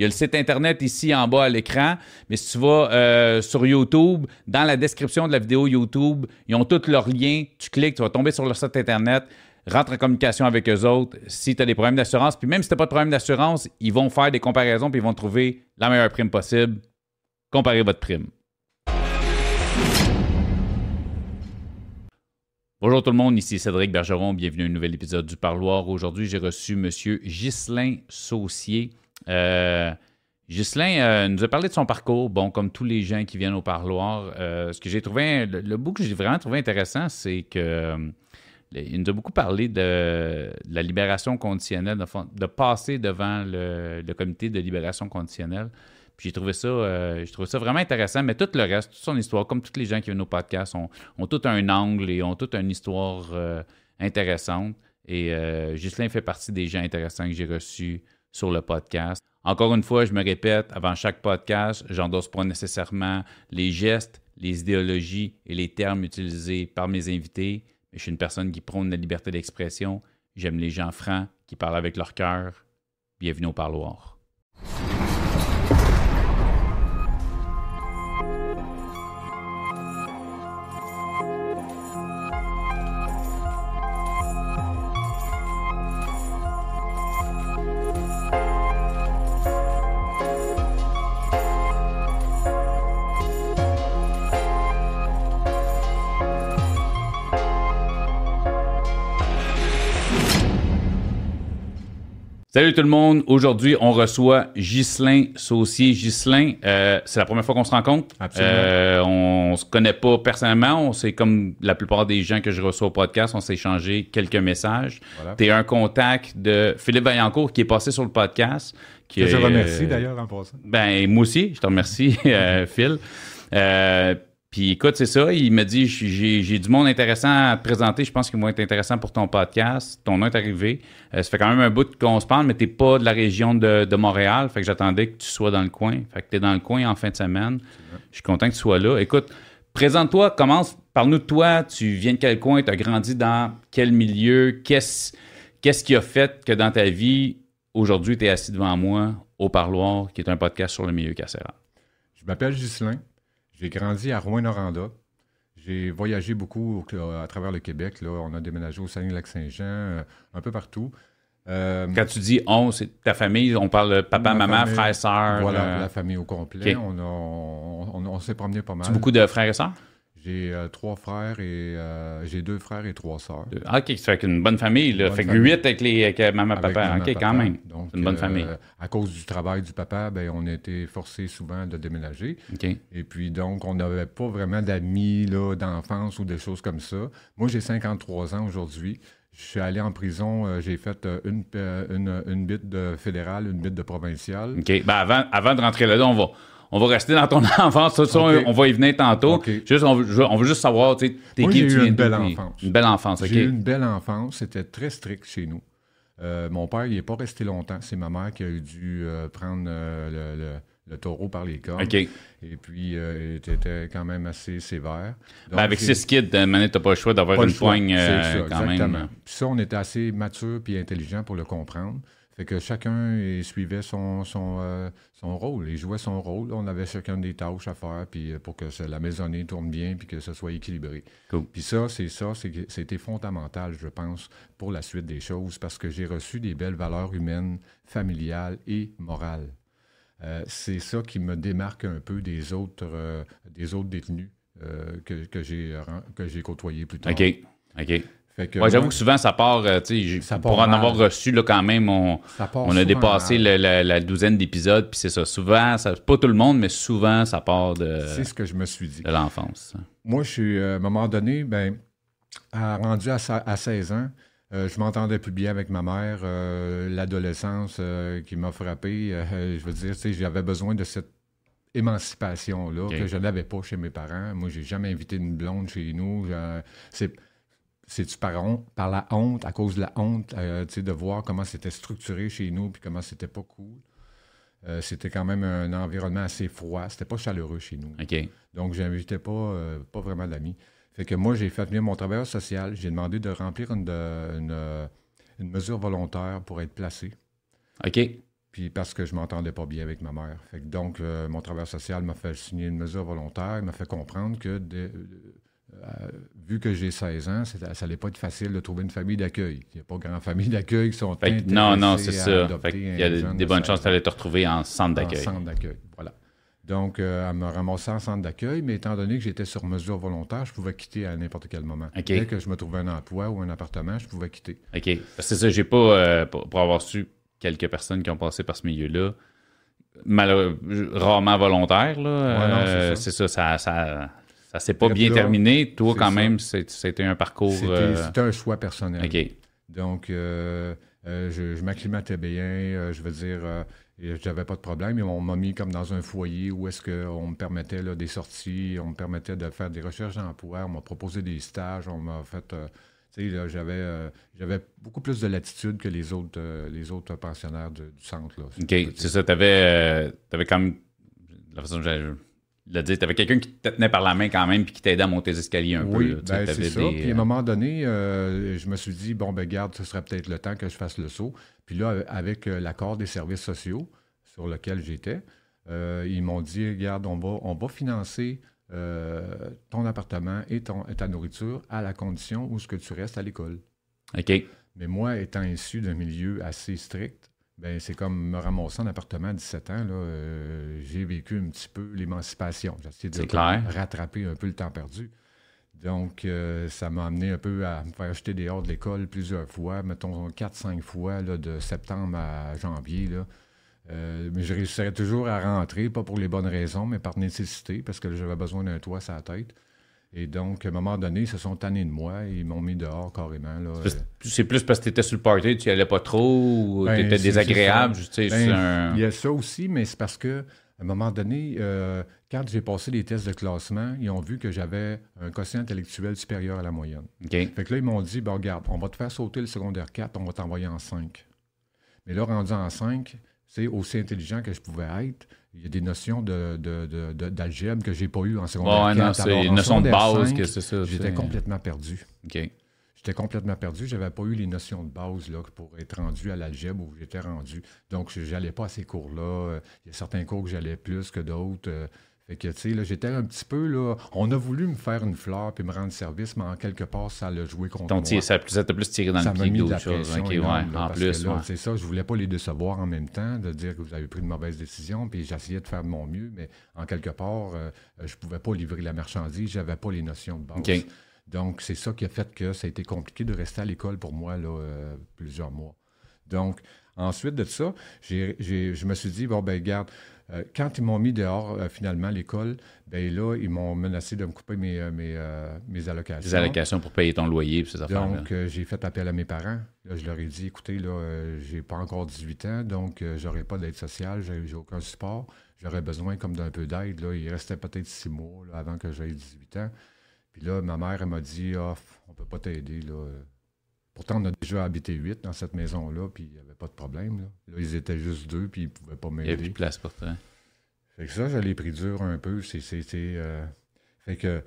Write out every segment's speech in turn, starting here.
Il y a le site Internet ici en bas à l'écran, mais si tu vas euh, sur YouTube, dans la description de la vidéo YouTube, ils ont tous leurs liens. Tu cliques, tu vas tomber sur leur site Internet, rentre en communication avec eux autres si tu as des problèmes d'assurance. Puis même si tu n'as pas de problème d'assurance, ils vont faire des comparaisons puis ils vont trouver la meilleure prime possible. Comparez votre prime. Bonjour tout le monde, ici Cédric Bergeron, bienvenue à un nouvel épisode du Parloir. Aujourd'hui, j'ai reçu M. Ghislain Saucier. Euh, Ghislain euh, nous a parlé de son parcours. Bon, comme tous les gens qui viennent au parloir, euh, ce que j'ai trouvé, le, bout que j'ai vraiment trouvé intéressant, c'est que euh, il nous a beaucoup parlé de, la libération conditionnelle, de, passer devant le, comité de libération conditionnelle. J'ai trouvé ça, vraiment intéressant, mais tout le reste, toute son histoire, comme tous les gens qui viennent au podcast, ont, ont tout un angle et ont toute une histoire intéressante. Et Ghislain fait partie des gens intéressants que j'ai reçus sur le podcast. Encore une fois, je me répète, avant chaque podcast, j'endosse pas nécessairement les gestes, les idéologies et les termes utilisés par mes invités, mais je suis une personne qui prône la liberté d'expression. J'aime les gens francs qui parlent avec leur cœur. Bienvenue au parloir. Salut tout le monde. Aujourd'hui, on reçoit Ghislain Saucier. Ghislain, euh, c'est la première fois qu'on se rencontre. Absolument. Euh, on se connaît pas personnellement. On sait comme la plupart des gens que je reçois au podcast, on s'est échangé quelques messages. Voilà. Tu es un contact de Philippe Vaillancourt qui est passé sur le podcast. Qui Que je est, remercie euh, d'ailleurs en passant. Ben, moi aussi, je te remercie, euh, Phil. Puis écoute, c'est ça, il me dit j'ai du monde intéressant à te présenter, je pense qu'ils vont être intéressants pour ton podcast. Ton nom est arrivé. Euh, ça fait quand même un bout qu'on se parle, mais t'es pas de la région de, de Montréal, fait que j'attendais que tu sois dans le coin. Fait que t'es dans le coin en fin de semaine. Je suis content que tu sois là. Écoute, présente-toi, commence, parle-nous de toi, tu viens de quel coin, tu as grandi dans quel milieu, qu'est-ce qu'est-ce qui a fait que dans ta vie, aujourd'hui, tu es assis devant moi au parloir, qui est un podcast sur le milieu carcéral? Je m'appelle Ghislain. J'ai grandi à Rouen-Noranda. J'ai voyagé beaucoup au- à travers le Québec. Là. On a déménagé au Saguenay-Lac-Saint-Jean, euh, un peu partout. Euh, Quand tu dis on, c'est ta famille, on parle de papa, Ma maman, famille, frère, sœur. voilà, euh, la famille au complet. On, a- on, on- on s'est promené pas mal. tu as beaucoup de frères et sœurs? J'ai euh, trois frères et euh, j'ai deux frères et trois sœurs. Ah, ok, ça fait qu'une bonne famille, là. Bonne fait que famille. huit avec, les, avec maman, Avec papa. maman, ok, papa. quand même. Donc, C'est une bonne euh, famille. À cause du travail du papa, ben, on a été forcés souvent de déménager. Ok. Et puis donc, on n'avait pas vraiment d'amis d'enfance ou des choses comme ça. Moi, j'ai 53 ans aujourd'hui. Je suis allé en prison, j'ai fait une, une, une bite de fédérale, une bite de provinciale. OK. Ben avant, avant de rentrer là-dedans, on va, on va rester dans ton enfance. Ça, ça, Ok. on va y venir tantôt. Juste, on, veut, on veut juste savoir, tu sais, qui, j'ai tu une belle enfance. Une belle enfance, OK. J'ai eu une belle enfance, c'était très strict chez nous. Euh, mon père, il n'est pas resté longtemps. C'est ma mère qui a dû euh, prendre euh, le, le- le taureau par les cornes. OK. Et puis, euh, il était quand même assez sévère. Ben, Donc, avec j'ai- six kids, manière, t'as pas le choix d'avoir une choix. poigne euh, ça, quand exactement. même. Puis ça, on était assez mature puis intelligent pour le comprendre. Fait que chacun suivait son, son, euh, son rôle. Il jouait son rôle. On avait chacun des tâches à faire puis, euh, pour que ça- la maisonnée tourne bien puis que ce soit équilibré. Cool. Puis ça, c'est ça, c'était fondamental, je pense, pour la suite des choses parce que j'ai reçu des belles valeurs humaines, familiales et morales. Euh, c'est ça qui me démarque un peu des autres, euh, des autres détenus que, que j'ai côtoyés plus tard. OK. OK. Ouais, j'avoue que souvent, ça part, euh, tu sais, pour en mal. avoir reçu, là, quand même, on, on a dépassé la, la douzaine d'épisodes, puis c'est ça. Souvent, ça, pas tout le monde, mais souvent, ça part de, C'est ce que je me suis dit. de l'enfance. Moi, je suis, euh, à un moment donné, ben, à- rendu à, sa- à 16 ans, euh, je m'entendais plus bien avec ma mère. euh, L'adolescence euh, qui m'a frappé, je veux dire, tu sais, j'avais besoin de cette émancipation-là que je n'avais pas chez mes parents. Moi, j'ai jamais invité une blonde chez nous. Je- c'est-tu par, par la honte, à cause de la honte, euh, de voir comment c'était structuré chez nous, puis comment c'était pas cool? Euh, c'était quand même un environnement assez froid. C'était pas chaleureux chez nous. OK. Donc, j'invitais pas, euh, pas vraiment d'amis. Fait que moi, j'ai fait venir mon travailleur social. J'ai demandé de remplir une, de- une, une mesure volontaire pour être placé. OK. Puis parce que je m'entendais pas bien avec ma mère. Fait que donc, mon travailleur social m'a fait signer une mesure volontaire. Il m'a fait comprendre que, de- vu que j'ai 16 ans, ça allait pas être facile de trouver une famille d'accueil. Il n'y a pas grand famille d'accueil qui sont Fait non, non, c'est à ça. un y a des de bonnes 16 chances ans que tu allais te retrouver en centre en d'accueil. centre d'accueil. Voilà. Donc, euh, elle me ramassait en centre d'accueil, mais étant donné que j'étais sur mesure volontaire, je pouvais quitter à n'importe quel moment. Dès que je me trouvais un emploi ou un appartement, je pouvais quitter. OK. C'est ça, j'ai pas, euh, pour, pour avoir su quelques personnes qui ont passé par ce milieu-là, rarement volontaires, là, Ouais, non, c'est euh, ça. c'est ça, ça, ça, ça s'est pas bien terminé. Toi, quand ça. même, c'était un parcours... C'était euh, un choix personnel. OK. Donc, euh, euh, je, je m'acclimatais bien, euh, je veux dire, j'avais pas de problème. Et on m'a mis comme dans un foyer où est-ce qu'on me permettait là, des sorties, on me permettait de faire des recherches d'emploi, on m'a proposé des stages, on m'a fait... tu sais, j'avais, j'avais beaucoup plus de latitude que les autres, les autres pensionnaires de- du centre. Là, OK. C'est ça, t'avais, avais quand même... La façon dont j'ai le dire, t'avais quelqu'un qui te tenait par la main quand même puis qui t'aidait à monter les escaliers un oui, peu. Tu ben, c'est ça. des, Puis à euh, un moment donné, euh, je me suis dit, bon, ben garde, ce serait peut-être le temps que je fasse le saut. Puis là, avec euh, l'accord des services sociaux sur lequel j'étais, euh, ils m'ont dit, regarde, on va, on va financer euh, ton appartement et, ton, et ta nourriture à la condition où ce que tu restes à l'école. OK. Mais moi, étant issu d'un milieu assez strict, c'est comme me ramasser en appartement à 17 ans. Euh, j'ai vécu un petit peu l'émancipation. J'ai essayé de clair. rattraper un peu le temps perdu. Donc, euh, ça m'a amené un peu à me faire jeter dehors de l'école plusieurs fois, mettons 4-5 fois, là, de septembre à janvier. Là. Euh, mais je réussirais toujours à rentrer, pas pour les bonnes raisons, mais par nécessité, parce que j'avais besoin d'un toit sur la tête. Et donc, à un moment donné, ils se sont tannés de moi et ils m'ont mis dehors carrément. Là. Parce- C'est plus parce que t'étais sur le party, tu y allais pas trop, ou Ben, t'étais c'est- désagréable. tu Ben, un- Il y a ça aussi, mais c'est parce que à un moment donné, euh, quand j'ai passé les tests de classement, ils ont vu que j'avais un quotient intellectuel supérieur à la moyenne. OK. Fait que là, ils m'ont dit, bon, regarde, on va te faire sauter le secondaire 4, on va t'envoyer en 5. Mais là, rendu en 5, c'est aussi intelligent que je pouvais être. Il y a des notions de, de- de- de- d'algèbre que j'ai pas eues en secondaire Ouais, 4. non, c'est une notion de base 5, que c'est ça. J'étais complètement perdu. OK. J'étais complètement perdu. J'avais pas eu les notions de base là, pour être rendu à l'algèbre où j'étais rendu. Donc, je n'allais pas à ces cours-là. Euh, Il y a certains cours que j'allais plus que d'autres. Fait que, tu sais, là, j'étais un petit peu, là... On a voulu me faire une fleur puis me rendre service, mais en quelque part, ça l'a joué contre Ton moi. ça t'a plus tiré dans ça le pied que mis de d'autres la énorme, ouais, là, en plus. ouais. c'est ça, je voulais pas les décevoir en même temps, de dire que vous avez pris une mauvaise décision, puis j'essayais de faire de mon mieux, mais en quelque part, euh, je pouvais pas livrer la marchandise, j'avais pas les notions de base. Donc, c'est ça qui a fait que ça a été compliqué de rester à l'école pour moi, là, euh, plusieurs mois. Donc, ensuite de ça, je me suis dit, bon, ben, garde, euh, quand ils m'ont mis dehors, euh, finalement, à l'école, ben là, ils m'ont menacé de me couper mes, euh, mes, mes allocations. Des allocations pour payer ton loyer et ces affaires-là. Donc, j'ai fait appel à mes parents. Là, je leur ai dit, écoutez, là, j'ai pas encore 18 ans, donc j'aurai pas d'aide sociale, j'ai aucun support. J'aurais besoin comme d'un peu d'aide. Là. Il restait peut-être six mois là, avant que j'aie 18 ans. Puis là, ma mère, elle m'a dit, ah, on peut pas t'aider. Là. Pourtant, on a déjà habité huit dans cette maison-là, puis il n'y avait pas de problème. Là. Là, ils étaient juste deux, puis ils pouvaient pas Il n'y a plus m'aider. de place pour toi. Fait que ça, je l'ai pris dur un peu. C'est, euh, Fait que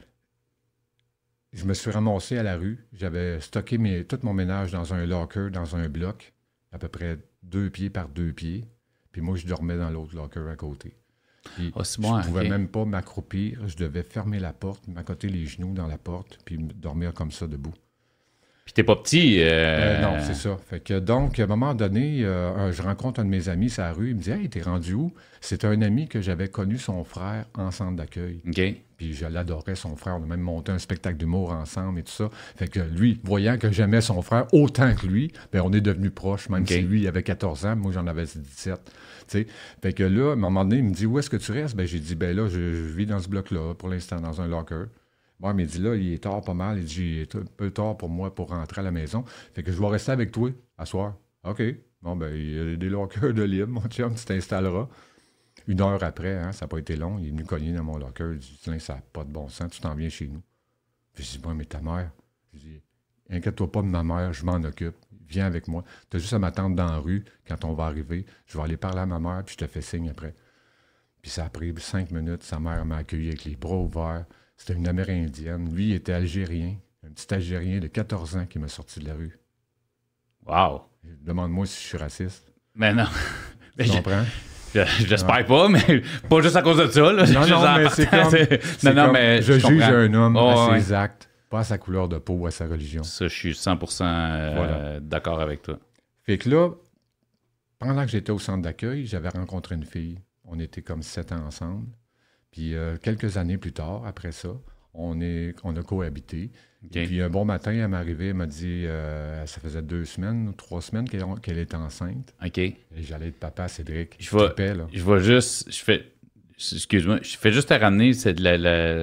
je me suis ramassé à la rue. J'avais stocké mes... tout mon ménage dans un locker, dans un bloc, à peu près deux pieds par deux pieds. Puis moi, je dormais dans l'autre locker à côté. Puis Ah, je ne pouvais ok. même pas m'accroupir. Je devais fermer la porte, m'accoter les genoux dans la porte, puis me dormir comme ça debout. Puis t'es pas petit. euh, Euh, non, c'est ça. Fait que donc, à un moment donné, euh, je rencontre un de mes amis sur la rue. Il me dit Hey, t'es rendu où? C'est un ami que j'avais connu son frère en centre d'accueil. OK. puis je l'adorais, son frère. On a même monté un spectacle d'humour ensemble et tout ça. Fait que lui, voyant que j'aimais son frère autant que lui, ben on est devenus proches, même si lui, il avait 14 ans, moi, j'en avais 17. sais. Fait que là, à un moment donné, il me dit Où est-ce que tu restes? Ben, J'ai dit Ben là, je, vis dans ce bloc-là, pour l'instant, dans un locker. Bon, mais il dit là, il est tard pas mal. Il dit Il est un peu tard pour moi pour rentrer à la maison. Fait que je vais rester avec toi à soir. OK. Bon, ben, il y a des lockers de libre, mon chum, tu t'installeras. Une heure après, hein, ça n'a pas été long, il est venu cogner dans mon locker. Il dit ça n'a pas de bon sens, tu t'en viens chez nous. Puis je dis Bon, mais ta mère? Je dis Inquiète-toi pas de ma mère, je m'en occupe. Viens avec moi. Tu as juste à m'attendre dans la rue quand on va arriver. Je vais aller parler à ma mère, puis je te fais signe après. Puis ça a pris cinq minutes. Sa mère m'a accueilli avec les bras ouverts. C'était une Amérindienne. Lui, il était algérien. Un petit Algérien de 14 ans qui m'a sorti de la rue. Wow! Demande-moi si je suis raciste. Mais non. Tu comprends? Je l'espère pas, mais pas juste à cause de ça. Là. Non, non, mais c'est comme, non, non, mais je, juge un homme à ses actes, pas à sa couleur de peau ou à sa religion. Ça, je suis 100% euh, d'accord avec toi. Fait que là, pendant que j'étais au centre d'accueil, j'avais rencontré une fille. On était comme sept ans ensemble. Puis euh, quelques années plus tard, après ça, on, est, on a cohabité. Et puis un bon matin, elle m'est arrivée, elle m'a dit, euh, ça faisait deux semaines ou trois semaines qu'elle était enceinte. OK. Et j'allais être papa, Cédric. Je vais, je vais juste, je fais, excuse-moi, je fais juste à ramener cette,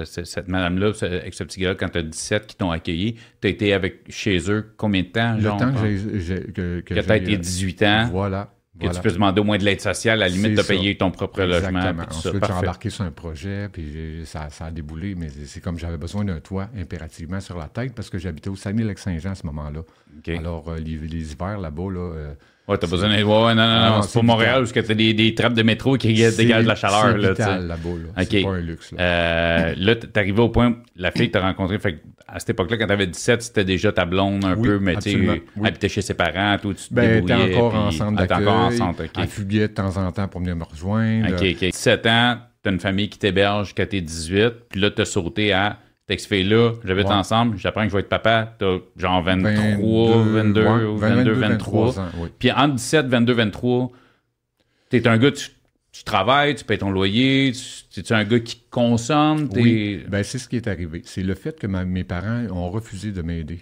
cette madame-là, avec ce petit gars quand tu as 17 qui t'ont accueilli. Tu as été avec, chez eux combien de temps? Le temps que j'ai... Que, que, tu as été 18 ans. Voilà. Que tu peux demander au moins de l'aide sociale, à la limite de payer ton propre logement. Ensuite, j'ai embarqué sur un projet, puis ça, a déboulé, mais c'est comme j'avais besoin d'un toit impérativement sur la tête parce que j'habitais au Saguenay-Lac-Saint-Jean à ce moment-là. Alors, euh, les, hivers là-bas, là, euh, Ouais, t'as besoin d'un. Ouais, non, non, non, ah, c'est pas Montréal parce que t'as des, des trappes de métro qui dégagent la chaleur. C'est vital là-bas. Là. C'est pas un luxe. Là, euh, là t'es arrivé au point, la fille que t'as rencontrée, fait à cette époque-là, quand t'avais 17, c'était déjà ta blonde un peu, mais tu oui. habitais chez ses parents, tout, tu te ben, t'es encore ensemble d'accueil. encore enceinte, OK. Elle fuguait de temps en temps pour venir me rejoindre. OK, OK. 17 ans, t'as une famille qui t'héberge quand t'es 18, puis là, t'as sauté à Texte fait là, j'habite ensemble, j'apprends que je vais être papa, t'as genre 23, 22, 22, 23. Puis entre 17, 22, 23, t'es un gars, tu, travailles, tu payes ton loyer, tu es un gars qui consomme. Oui, ben, c'est ce qui est arrivé. C'est le fait que mes parents ont refusé de m'aider.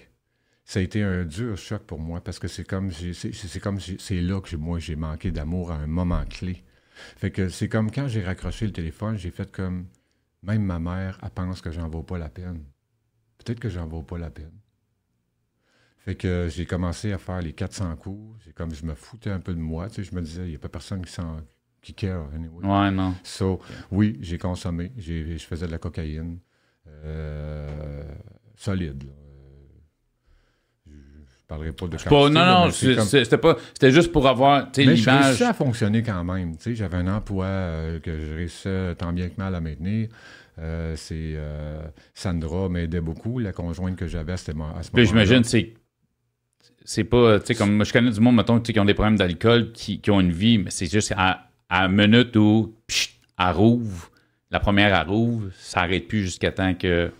Ça a été un dur choc pour moi parce que c'est comme c'est comme c'est là que moi j'ai manqué d'amour à un moment clé. Fait que c'est comme quand j'ai raccroché le téléphone, j'ai fait comme même ma mère, elle pense que j'en vaux pas la peine. Peut-être que j'en vaux pas la peine. Fait que j'ai commencé à faire les 400 coups. C'est comme je me foutais un peu de moi. Tu sais, je me disais, il n'y a pas personne qui, s'en, qui care. Anyway. Ouais, non. So, oui, j'ai consommé. je faisais de la cocaïne. Euh, solide. Là parlerai pas de pas, Non, non, c'était pas. C'était juste pour avoir Mais je réussissais à fonctionner quand même. J'avais un emploi euh, que je réussissais tant bien que mal à maintenir. Euh, c'est euh, Sandra m'aidait beaucoup, la conjointe que j'avais à ce moment-là. J'imagine c'est c'est pas, tu sais, comme moi, je connais du monde, mettons, qui ont des problèmes d'alcool, qui, qui, ont une vie, mais c'est juste à, à minute où, psh, elle rouvre, la première, elle rouvre, ça n'arrête plus jusqu'à temps que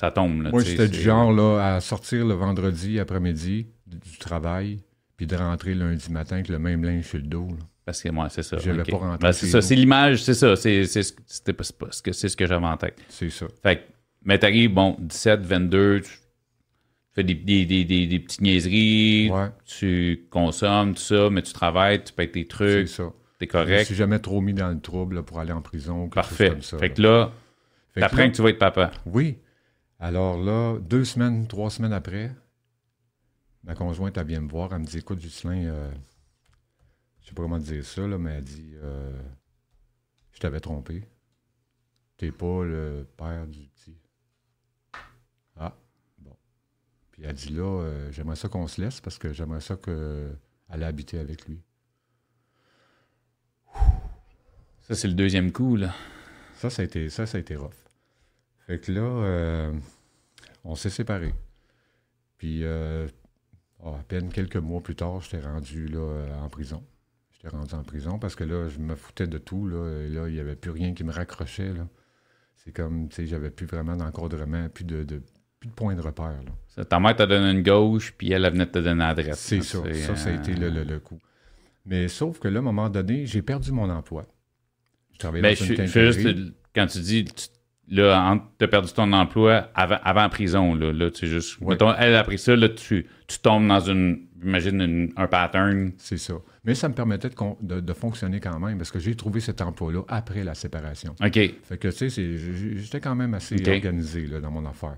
ça tombe. Là, Moi, j'étais du genre là, à sortir le vendredi après-midi du travail, puis de rentrer lundi matin avec le même linge sur le dos. Parce que moi, c'est ça. Je pas rentrer. Ben, c'est ça, c'est l'image, c'est ça. C'est ce que, ce que j'avais en tête. C'est ça. Fait que, mais t'arrives, bon, 17, 22, tu fais des, des, des, des petites niaiseries, tu consommes, tout ça, mais tu travailles, tu payes tes trucs. C'est ça. T'es correct. Je suis jamais trop mis dans le trouble pour aller en prison. Parfait. Comme ça, fait que là, t'apprends que tu vas être papa. Oui. Alors là, deux semaines, trois semaines après, ma conjointe, elle vient me voir. Elle me dit Écoute, Justin, euh, je sais pas comment dire ça, là, mais elle dit euh, Je t'avais trompé. T'es pas le père du petit. Ah, bon. Puis elle dit Là, euh, j'aimerais ça qu'on se laisse parce que j'aimerais ça qu'elle ait habité avec lui. Ça, c'est le deuxième coup, là. Ça, ça a été, ça, ça a été rough. Fait que là, euh, on s'est séparés. Puis, euh, à peine quelques mois plus tard, j'étais rendu là, en prison. J'étais rendu en prison parce que là, je me foutais de tout. Là, et là il n'y avait plus rien qui me raccrochait. Là. C'est comme, tu sais, j'avais plus vraiment d'encadrement, plus de, de, plus de point de repère. Là. ta mère t'a donné une gauche, puis elle, venait de te donner l'adresse. C'est ça. Ça, ça a été le, le, coup. Mais sauf que là, à un moment donné, j'ai perdu mon emploi. Je travaillais ben, dans une je, juste, quand tu dis là, tu as perdu ton emploi avant, avant prison. Là, là tu sais, juste. Mettons, elle a pris ça, là, tu, tu tombes dans une. Imagine un pattern. C'est ça. Mais ça me permettait de, de, fonctionner quand même parce que j'ai trouvé cet emploi-là après la séparation. OK. Fait que, tu sais, j'étais quand même assez organisé là, dans mon affaire.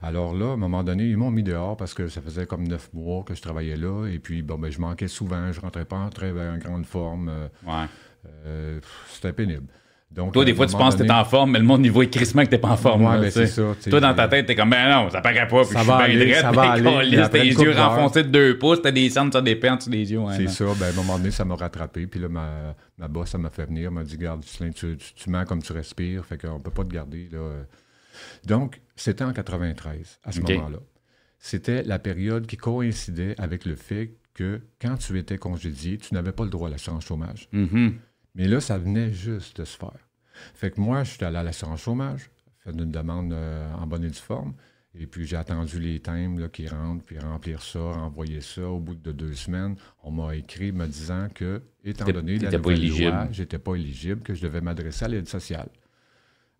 Alors là, à un moment donné, ils m'ont mis dehors parce que ça faisait comme neuf mois que je travaillais là. Et puis, bon, ben, je manquais souvent. Je rentrais pas en très en grande forme. Euh, ouais. Euh, c'était pénible. Donc, Toi, des fois, tu penses que t'es en forme, mais le monde, il voit crissement que t'es pas en forme. Ouais, ben, c'est ça. Toi, dans ta tête, t'es comme, ben non, ça paraît pas. Puis ça va aller, ça va aller. T'as les yeux renfoncés de deux pouces, t'as des cendres, t'as des pentes sur les yeux. c'est ça. Ben, à un moment donné, ça m'a rattrapé. Puis là, ma, ma boss, ça m'a fait venir. M'a dit, garde, tu, tu, tu, mens comme tu respires. Fait qu'on peut pas te garder. Là. Donc, c'était en 93, à ce moment-là. C'était la période qui coïncidait avec le fait que quand tu étais congédié, tu n'avais pas le droit à l'assurance chômage. Mm-hmm. Mais là, ça venait juste de se faire. Fait que moi, je suis allé à l'assurance chômage, fait une demande euh, en bonne et due forme. Et puis, j'ai attendu les thèmes qui rentrent, puis remplir ça, renvoyer ça. Au bout de deux semaines, on m'a écrit me disant que, étant donné la nouvelle loi, j'étais pas éligible, que je devais m'adresser à l'aide sociale.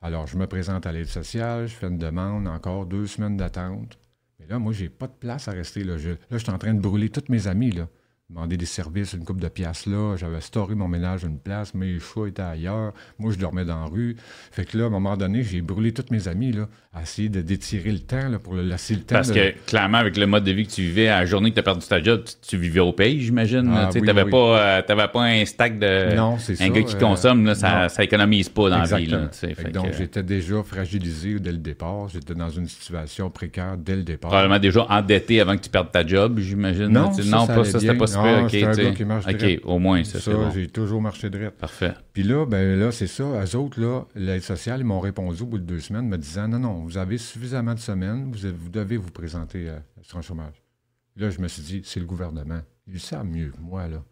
Alors, je me présente à l'aide sociale, je fais une demande, encore deux semaines d'attente. Mais là, moi, j'ai pas de place à rester. Là, je, là, je suis en train de brûler tous mes amis. Là demander des services, une coupe de pièces là. J'avais storé mon ménage une place, mes chats étaient ailleurs. Moi, je dormais dans la rue. Fait que là, à un moment donné, j'ai brûlé tous mes amis, là, à essayer de détirer le temps, là, pour le laisser le temps. Parce que, clairement, avec le mode de vie que tu vivais, à la journée que tu as perdu ta job, tu, vivais au pays, j'imagine. Ah, tu n'avais pas, euh, pas un stack de. Non, c'est Un gars qui consomme, là, ça, ça économise pas dans la vie, là. donc, j'étais déjà fragilisé dès le départ. J'étais dans une situation précaire dès le départ. Probablement déjà endetté avant que tu perdes ta job, j'imagine. Non, non, pas ça, c'était pas ah, OK, un gars qui marche OK, au moins, ça, Ça, j'ai toujours marché droit. Parfait. Puis là, ben là, c'est ça. Eux autres, là, l'aide sociale, ils m'ont répondu au bout de deux semaines, me disant non, non, vous avez suffisamment de semaines, vous, devez vous présenter à l'assurance chômage. Là, je me suis dit, c'est le gouvernement. Ils savent mieux que moi, là.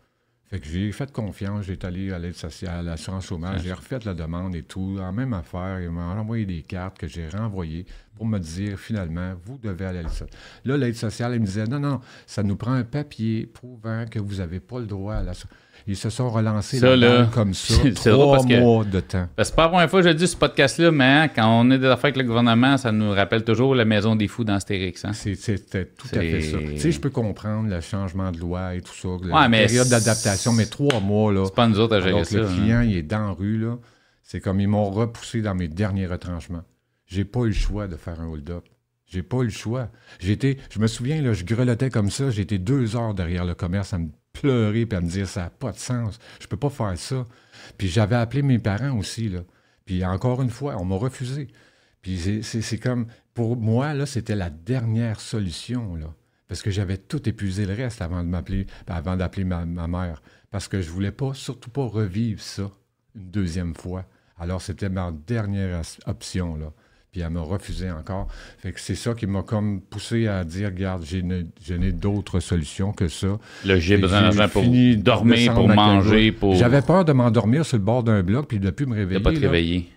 Fait que j'ai fait confiance, j'ai allé à l'aide sociale, à l'assurance chômage, j'ai refait la demande et tout, en même affaire, ils m'ont envoyé des cartes que j'ai renvoyées pour me dire finalement, vous devez aller à l'aide sociale. Là, l'aide sociale, elle me disait, non, non, ça nous prend un papier prouvant que vous n'avez pas le droit à la ils se sont relancés là, comme ça, trois mois de temps. C'est pas la première fois que je dis ce podcast-là, mais hein, quand on est des affaires avec le gouvernement, ça nous rappelle toujours la maison des fous d'Astérix. Hein? C'était tout à fait ça. Tu sais, je peux comprendre le changement de loi et tout ça, la période d'adaptation, mais trois mois, là. C'est pas nous autres à gérer ça. le client, il est dans la rue, là. C'est comme ils m'ont repoussé dans mes derniers retranchements. J'ai pas eu le choix de faire un hold-up. J'ai pas eu le choix. J'étais, je me souviens, là, je grelottais comme ça. J'étais deux heures derrière le commerce à me pleurer puis à me dire ça n'a pas de sens. Je peux pas faire ça. Puis j'avais appelé mes parents aussi, là. Puis encore une fois, on m'a refusé. Puis c'est comme, pour moi, là, c'était la dernière solution, là. Parce que j'avais tout épuisé le reste avant de m'appeler, avant d'appeler ma, ma, mère. Parce que je voulais pas, surtout pas revivre ça une deuxième fois. Alors c'était ma dernière option, là puis elle m'a refusé encore. Fait que c'est ça qui m'a comme poussé à dire, regarde, je n'ai d'autres solutions que ça. J'ai besoin d'argent pour dormir, pour manger, pour... J'avais peur de m'endormir sur le bord d'un bloc puis de ne plus me réveiller. De pas te réveiller.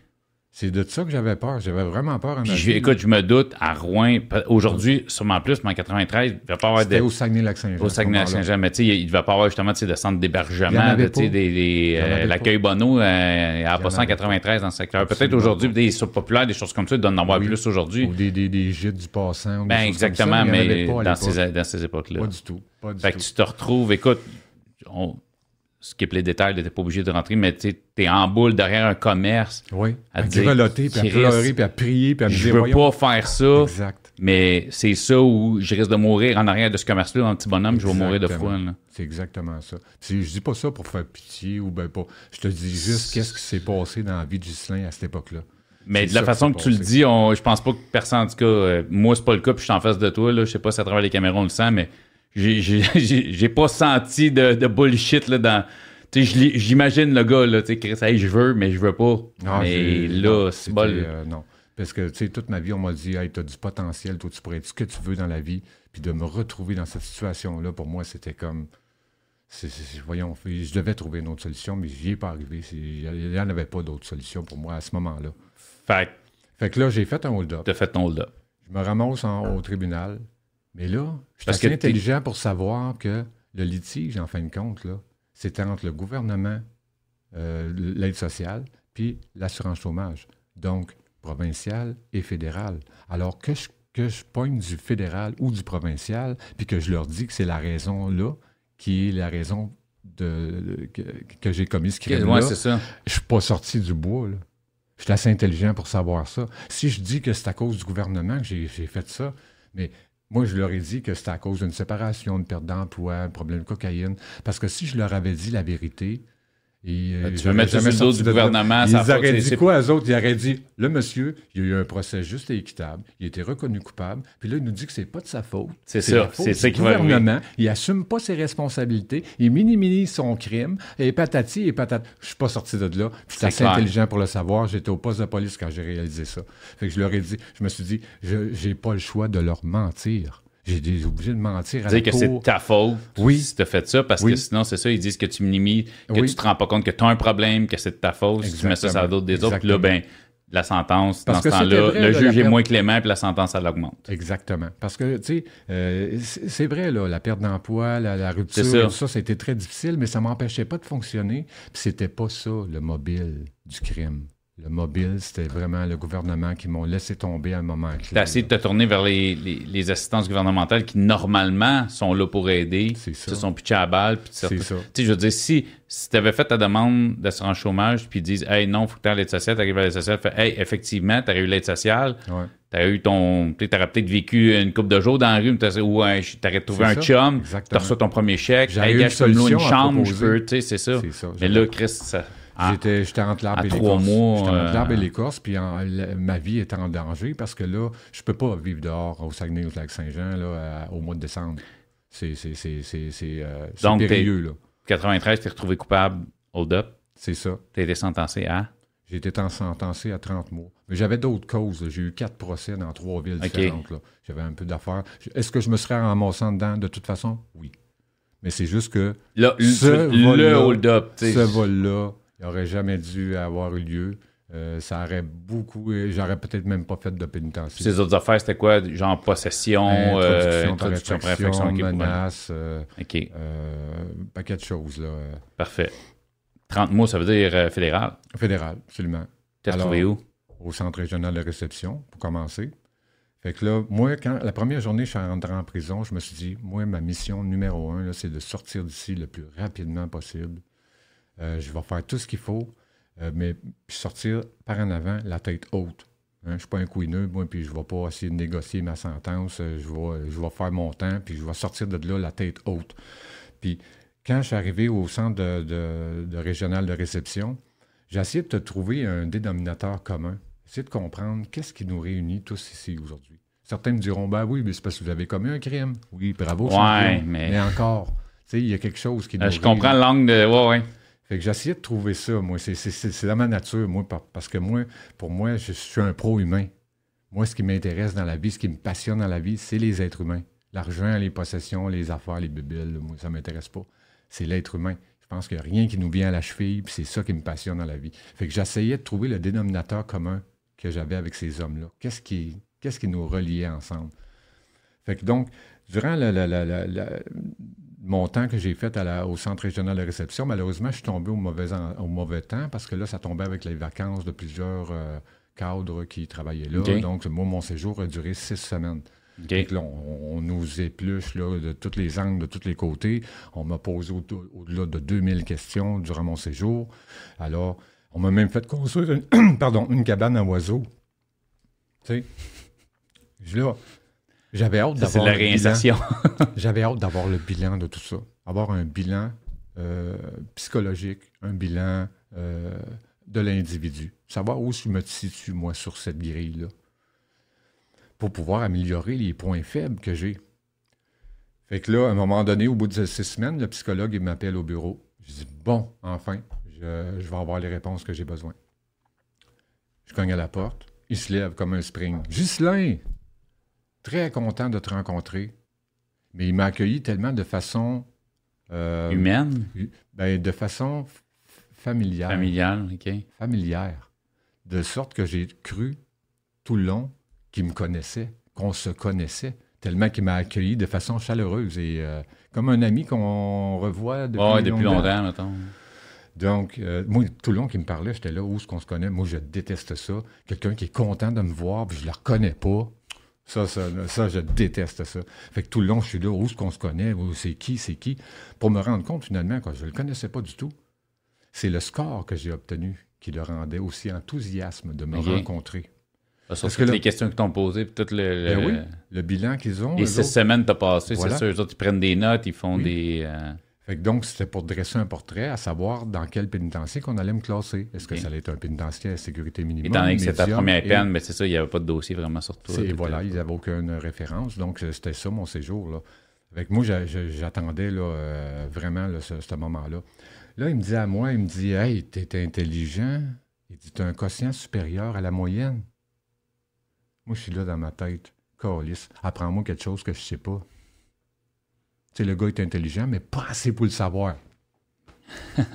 C'est de ça que j'avais peur. J'avais vraiment peur. je, écoute, je me doute, à Rouen, aujourd'hui, sûrement plus, mais en 93, il ne va pas avoir C'était au Saguenay-Lac-Saint-Jean. Au Saguenay-Lac-Saint-Jean, mais tu sais, il ne va pas avoir justement de centres d'hébergement, euh, l'accueil Bono, euh, à pas 193 dans ce secteur. Peut-être aujourd'hui, des populaires, des choses comme ça, il doit en avoir plus aujourd'hui. Ou des, des, des, gîtes du passant. Ben, exactement, mais dans ces, dans ces époques-là. Pas du tout. Pas du fait que tu te retrouves, écoute, on, skip les détails, tu n'es pas obligé de rentrer, mais tu es en boule derrière un commerce. Oui. À, à grelotter, puis à pleurer, puis à prier, puis à me dire. Je veux pas faire ça. Exact. Mais c'est ça où je risque de mourir en arrière de ce commerce-là, un petit bonhomme, je vais mourir de froid. C'est exactement ça. Je dis pas ça pour faire pitié ou ben pas. Je te dis juste qu'est-ce qui s'est passé dans la vie de Ghislain à cette époque-là. Mais de la façon que tu le dis, on, je pense pas que personne, en tout cas, euh, moi, c'est pas le cas, puis je suis en face de toi, là, je sais pas si à travers les caméras on le sent, mais j'ai pas senti de, de bullshit là, dans. J'imagine le gars, là, tu sais, je veux, mais je veux pas. Non, mais là, c'est bol. Euh, non. Parce que, tu sais, toute ma vie, on m'a dit, hey, t'as du potentiel, toi, tu pourrais être ce que tu veux dans la vie. Puis de me retrouver dans cette situation-là, pour moi, c'était comme. voyons, je devais trouver une autre solution, mais j'y ai pas arrivé. Il n'y en avait pas d'autre solution pour moi à ce moment-là. Fait, fait que là, j'ai fait un hold-up. T'as fait ton hold-up. Je me ramasse au tribunal. Mais là, je suis assez intelligent pour savoir que le litige, en fin de compte, c'était entre le gouvernement, euh, l'aide sociale, puis l'assurance chômage. Donc, provincial et fédéral. Alors que je, que je du fédéral ou du provincial, puis que je leur dis que c'est la raison là, qui est la raison de, que, que j'ai commis ce crime-là, Ouais, c'est je suis pas sorti du bois. Là. Je suis assez intelligent pour savoir ça. Si je dis que c'est à cause du gouvernement que j'ai fait ça, mais moi, je leur ai dit que c'était à cause d'une séparation, de perte d'emploi, un problème de cocaïne. Parce que si je leur avais dit la vérité, et, euh, Ben, tu veux mettre jamais sur le sorti du gouvernement, Ils faute, auraient dit quoi, eux autres? Ils auraient dit, le monsieur, il y a eu un procès juste et équitable, il a été reconnu coupable, puis là, il nous dit que c'est pas de sa faute. C'est ça, c'est ça qui va arriver. gouvernement. Il assume pas ses responsabilités, il minimise son crime, et patati et patati. Je suis pas sorti de là. Je suis C'est assez clair. intelligent pour le savoir. J'étais au poste de police quand j'ai réalisé ça. Fait que je leur ai dit, je me suis dit, je j'ai pas le choix de leur mentir. J'ai été obligé de mentir à Dire que c'est ta faute Oui. si tu as fait ça, parce que sinon, c'est ça, ils disent que tu minimises, que Oui. tu te rends pas compte que tu as un problème, que c'est de ta faute. Si tu mets ça sur la d'autres des autres, puis là, ben, la sentence, Parce dans ce que c'était temps-là, vrai, le juge est moins clément, puis la sentence, elle augmente. Exactement. Parce que, tu sais, euh, c'est vrai, là, la perte d'emploi, la, la rupture, ça. tout ça, été très difficile, mais ça m'empêchait pas de fonctionner. Puis c'était pas ça, le mobile du crime. Le mobile, c'était vraiment le gouvernement qui m'ont laissé tomber à un moment clé. Tu as essayé de te tourner vers les, les, les assistances gouvernementales qui, normalement, sont là pour aider, C'est ça. sont pitchés à la balle. C'est ça. Tu sais, je veux dire, si, si tu avais fait ta demande d'assurance chômage, puis ils disent, hey, non, faut que tu aies l'aide sociale, tu arrives à l'aide sociale, fait, hey, effectivement, tu as eu l'aide sociale, Ouais. tu as eu ton. Tu aurais peut-être vécu une couple de jours dans la rue, t'as- ou tu aurais trouvé un ça, chum, tu exactement. reçois ton premier chèque, hey, eu une une solution à chambre, je peux, tu sais, c'est ça. C'est ça. Mais là, Chris, ça. Ah, J'étais, j'étais entre l'arbre et l'écorce. J'étais entre euh, l'arbre et l'écorce, puis en- la- ma vie était en danger parce que là, je peux pas vivre dehors au Saguenay, au Lac-Saint-Jean, là, à- au mois de décembre. C'est, c'est, c'est, c'est, c'est, euh, c'est Donc, t'es- périlleux, là. 93, tu es retrouvé coupable, hold up, C'est ça. tu as été sentencé à? J'ai été ten- sentencé à 30 mois. Mais j'avais d'autres causes. là. J'ai eu quatre procès dans trois villes différentes. là. J'avais un peu d'affaires. Est-ce que je me serais ramassant dedans de toute façon? Oui. Mais c'est juste que Là, Ce le vol-là, hold-up, ce vol-là, il n'aurait jamais dû avoir eu lieu. Euh, ça aurait beaucoup... et J'aurais peut-être même pas fait de pénitencier. Ces autres affaires, c'était quoi? Genre possession, euh, Introduction, introduction, par réflexion. réflexion, pour- menace, euh, OK, euh, paquet de choses. Là. euh, parfait. 30 mois, ça veut dire euh, fédéral? Fédéral, absolument. T'es retrouvé où? Au centre régional de réception, pour commencer. Fait que là, moi, quand la première journée, je suis rentré en prison, je me suis dit, moi, ma mission numéro un, c'est de sortir d'ici le plus rapidement possible. Euh, je vais faire tout ce qu'il faut, euh, mais sortir par en avant, la tête haute. Hein, je ne suis pas un couineux, moi, puis je ne vais pas essayer de négocier ma sentence. euh, Je vais, je vais faire mon temps, puis je vais sortir de là, la tête haute. Puis quand je suis arrivé au centre de, de- de régional de réception, j'ai essayé de te trouver un dénominateur commun. Essayer de comprendre qu'est-ce qui nous réunit tous ici aujourd'hui. Certains me diront, ben oui, mais c'est parce que vous avez commis un crime. Oui, bravo. Ouais, champion. mais- encore, tu sais, il y a quelque chose qui nous Euh, je comprends l'angle de. Ouais, ouais. Fait que essayé de trouver ça, moi. C'est- dans ma nature, moi, par- parce que moi, pour moi, je, suis un pro-humain. Moi, ce qui m'intéresse dans la vie, ce qui me passionne dans la vie, c'est les êtres humains. L'argent, les possessions, les affaires, les bibiles, moi, ça m'intéresse pas. C'est l'être humain. Je pense qu'il n'y a rien qui nous vient à la cheville, puis c'est ça qui me passionne dans la vie. Fait que j'essayais de trouver le dénominateur commun que j'avais avec ces hommes-là. Qu'est-ce qui, qui nous reliait ensemble? Fait que donc, durant la- mon temps que j'ai fait à la- au centre régional de réception, malheureusement, je suis tombé au mauvais, en- au mauvais temps parce que là, ça tombait avec les vacances de plusieurs euh, cadres qui travaillaient là. Donc, moi, mon séjour a duré six semaines. Que là, on, on nous épluche là, de tous les angles, de tous les côtés. On m'a posé au- au-delà de 2000 questions durant mon séjour. Alors, on m'a même fait construire une, pardon, une cabane à oiseaux. Tu sais, je- là, j'avais hâte d'avoir la réinsertion. J'avais hâte d'avoir le bilan de tout ça. Avoir un bilan euh, psychologique, un bilan euh, de l'individu. Savoir où je me situe, moi, sur cette grille-là. Pour pouvoir améliorer les points faibles que j'ai. Fait que là, à un moment donné, au bout de six semaines, le psychologue, il m'appelle au bureau. Je dis, bon, enfin, je, je vais avoir les réponses que j'ai besoin. Je cogne à la porte. Il se lève comme un spring. Ghislain, très content de te rencontrer. Mais il m'a accueilli tellement de façon. euh, Humaine, ben, de façon familiale. familiale, OK. Familière. De sorte que j'ai cru tout le long qu'il me connaissait, qu'on se connaissait, tellement qu'il m'a accueilli de façon chaleureuse et euh, comme un ami qu'on revoit depuis, longtemps. Donc, euh, moi, tout le long qu'il me parlait, j'étais là, où est-ce qu'on se connaît? Moi, je déteste ça. Quelqu'un qui est content de me voir, puis je ne le reconnais pas. Ça, ça, ça, je déteste ça. Fait que tout le long, je suis là, où est-ce qu'on se connaît? C'est qui? C'est qui? Pour me rendre compte, finalement, quand je ne le connaissais pas du tout, c'est le score que j'ai obtenu qui le rendait aussi enthousiasme de me rencontrer. Ah, sur toutes les questions qu'ils t'ont posées, puis tout le, ben oui, le bilan qu'ils ont. Et six semaines t'as passé, c'est sûr. Ils prennent des notes, ils font des... Euh, donc, c'était pour dresser un portrait, à savoir dans quel pénitencier qu'on allait me classer. Est-ce que ça allait être un pénitentiaire à sécurité minimum? Étant donné que c'était ta première peine, mais c'est ça, il n'y avait pas de dossier vraiment sur toi. Et voilà, ils n'avaient aucune référence. Donc, c'était ça mon séjour. Là. Avec moi, j'attendais euh, vraiment ce, moment-là. Là, il me dit à moi, il me dit Hey, t'es intelligent. Il dit T'as un quotient supérieur à la moyenne. Moi, je suis là dans ma tête. Calice, apprends-moi quelque chose que je ne sais pas le gars est intelligent, mais pas assez pour le savoir.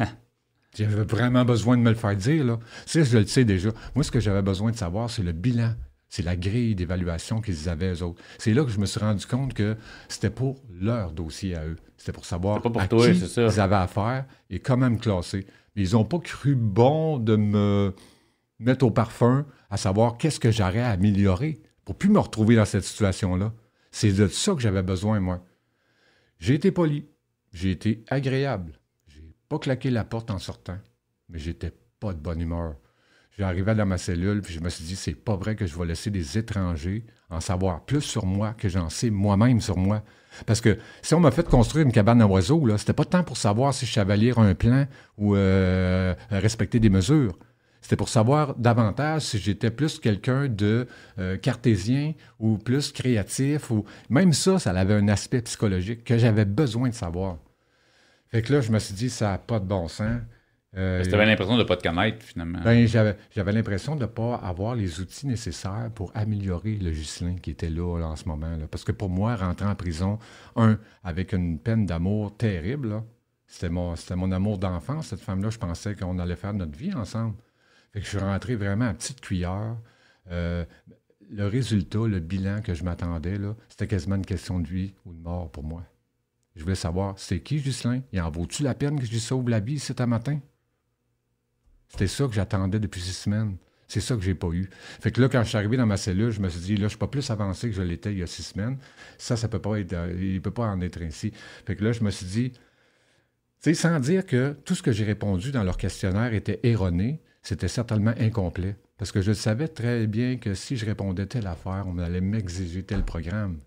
J'avais vraiment besoin de me le faire dire. Là. Ça, je le sais déjà. Moi, ce que j'avais besoin de savoir, c'est le bilan. C'est la grille d'évaluation qu'ils avaient, eux autres. C'est là que je me suis rendu compte que c'était pour leur dossier à eux. C'était pour savoir pour à toi, qui ils avaient affaire et comment me classer. Mais ils n'ont pas cru bon de me mettre au parfum à savoir qu'est-ce que j'aurais à améliorer pour plus me retrouver dans cette situation-là. C'est de ça que j'avais besoin, moi. J'ai été poli, j'ai été agréable. J'ai pas claqué la porte en sortant, mais j'étais pas de bonne humeur. J'arrivais dans ma cellule, puis je me suis dit, c'est pas vrai que je vais laisser des étrangers en savoir plus sur moi que j'en sais moi-même sur moi. Parce que si on m'a fait construire une cabane à oiseaux, là, c'était pas tant pour savoir si je savais lire un plan ou euh, respecter des mesures. C'était pour savoir davantage si j'étais plus quelqu'un de euh, cartésien ou plus créatif. ou Même ça, ça avait un aspect psychologique que j'avais besoin de savoir. Fait que là, je me suis dit, ça n'a pas de bon sens. Euh, tu avais l'impression de ne pas te connaître, finalement. Ben, j'avais, l'impression de ne pas avoir les outils nécessaires pour améliorer le Ghislain qui était là, en ce moment. Là. Parce que pour moi, rentrer en prison, un, avec une peine d'amour terrible, c'était, mon, c'était mon amour d'enfance, cette femme-là. Je pensais qu'on allait faire notre vie ensemble. Fait que je suis rentré vraiment à petite cuillère. Euh, le résultat, le bilan que je m'attendais, c'était quasiment une question de vie ou de mort pour moi. Je voulais savoir, c'est qui Ghislain? Il en vaut-tu la peine que je lui sauve la vie cet matin? C'était ça que j'attendais depuis six semaines. C'est ça que j'ai pas eu. Fait que là, quand je suis arrivé dans ma cellule, je me suis dit, là, je suis pas plus avancé que je l'étais il y a six semaines. Ça, ça peut pas être, euh, il peut pas en être ainsi. Fait que là, je me suis dit, tu sais, sans dire que tout ce que j'ai répondu dans leur questionnaire était erroné, c'était certainement incomplet. Parce que je savais très bien que si je répondais telle affaire, on allait m'exiger tel programme.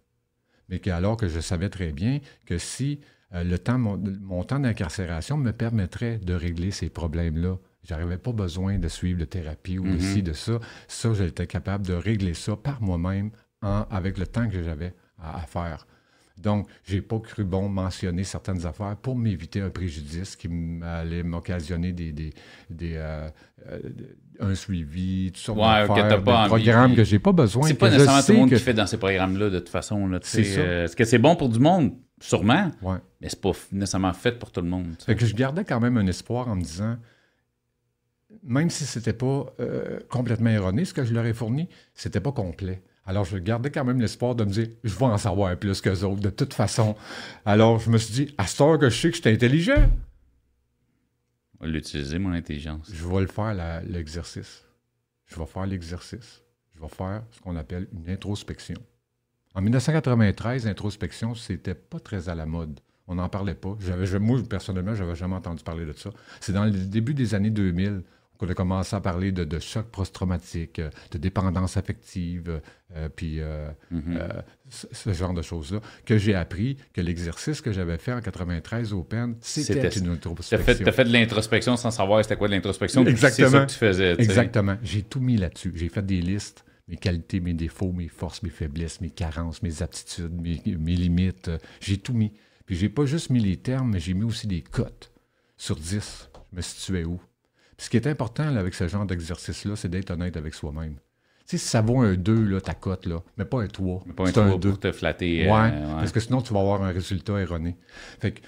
Mais que, alors que je savais très bien que si euh, le temps, mon, temps d'incarcération me permettrait de régler ces problèmes-là, j'avais pas besoin de suivre de thérapie ou de mm-hmm. ci, de ça. Ça, j'étais capable de régler ça par moi-même avec le temps que j'avais à faire. Donc, j'ai pas cru bon mentionner certaines affaires pour m'éviter un préjudice qui allait m'occasionner des, des, euh, euh, un suivi, tout sortes ouais, d'affaires, des programmes que j'ai pas besoin. C'est pas nécessairement tout le monde qui fait dans ces programmes-là, de toute façon. C'est euh, Est-ce que c'est bon pour du monde? Sûrement. Ouais. Mais c'est pas nécessairement fait pour tout le monde. Fait que je gardais quand même un espoir en me disant, même si c'était pas complètement erroné, ce que je leur ai fourni, c'était pas complet. Alors, je gardais quand même l'espoir de me dire, je vais en savoir plus qu'eux autres, de toute façon. Alors, je me suis dit, à ce temps que je sais que je suis intelligent. Je vais l'utiliser, mon intelligence. Je vais le faire, l'exercice. Je vais faire l'exercice. Je vais faire ce qu'on appelle une introspection. En 1993, l'introspection, c'était pas très à la mode. On n'en parlait pas. J'avais, moi, personnellement, je n'avais jamais entendu parler de ça. C'est dans le début des années 2000 qu'on a commencé à parler de, choc post-traumatique, euh, de dépendance affective, euh, puis euh, mm-hmm. ce, genre de choses-là, que j'ai appris que l'exercice que j'avais fait en 93 au PEN, c'était une introspection. Tu as, fait de l'introspection sans savoir c'était quoi de l'introspection. Exactement. C'est ça que tu faisais. Exactement. J'ai tout mis là-dessus. J'ai fait des listes, mes qualités, mes défauts, mes forces, mes faiblesses, mes carences, mes aptitudes, mes, mes limites. J'ai tout mis. Puis j'ai pas juste mis les termes, mais j'ai mis aussi des cotes. Sur 10, je me situais où? Ce qui est important avec ce genre d'exercice-là, c'est d'être honnête avec soi-même. Tu sais, si ça vaut un 2, là, ta cote, là, mais pas un 3. Mais pas un 3 pour te flatter. Euh, ouais, parce que sinon, tu vas avoir un résultat erroné. Fait que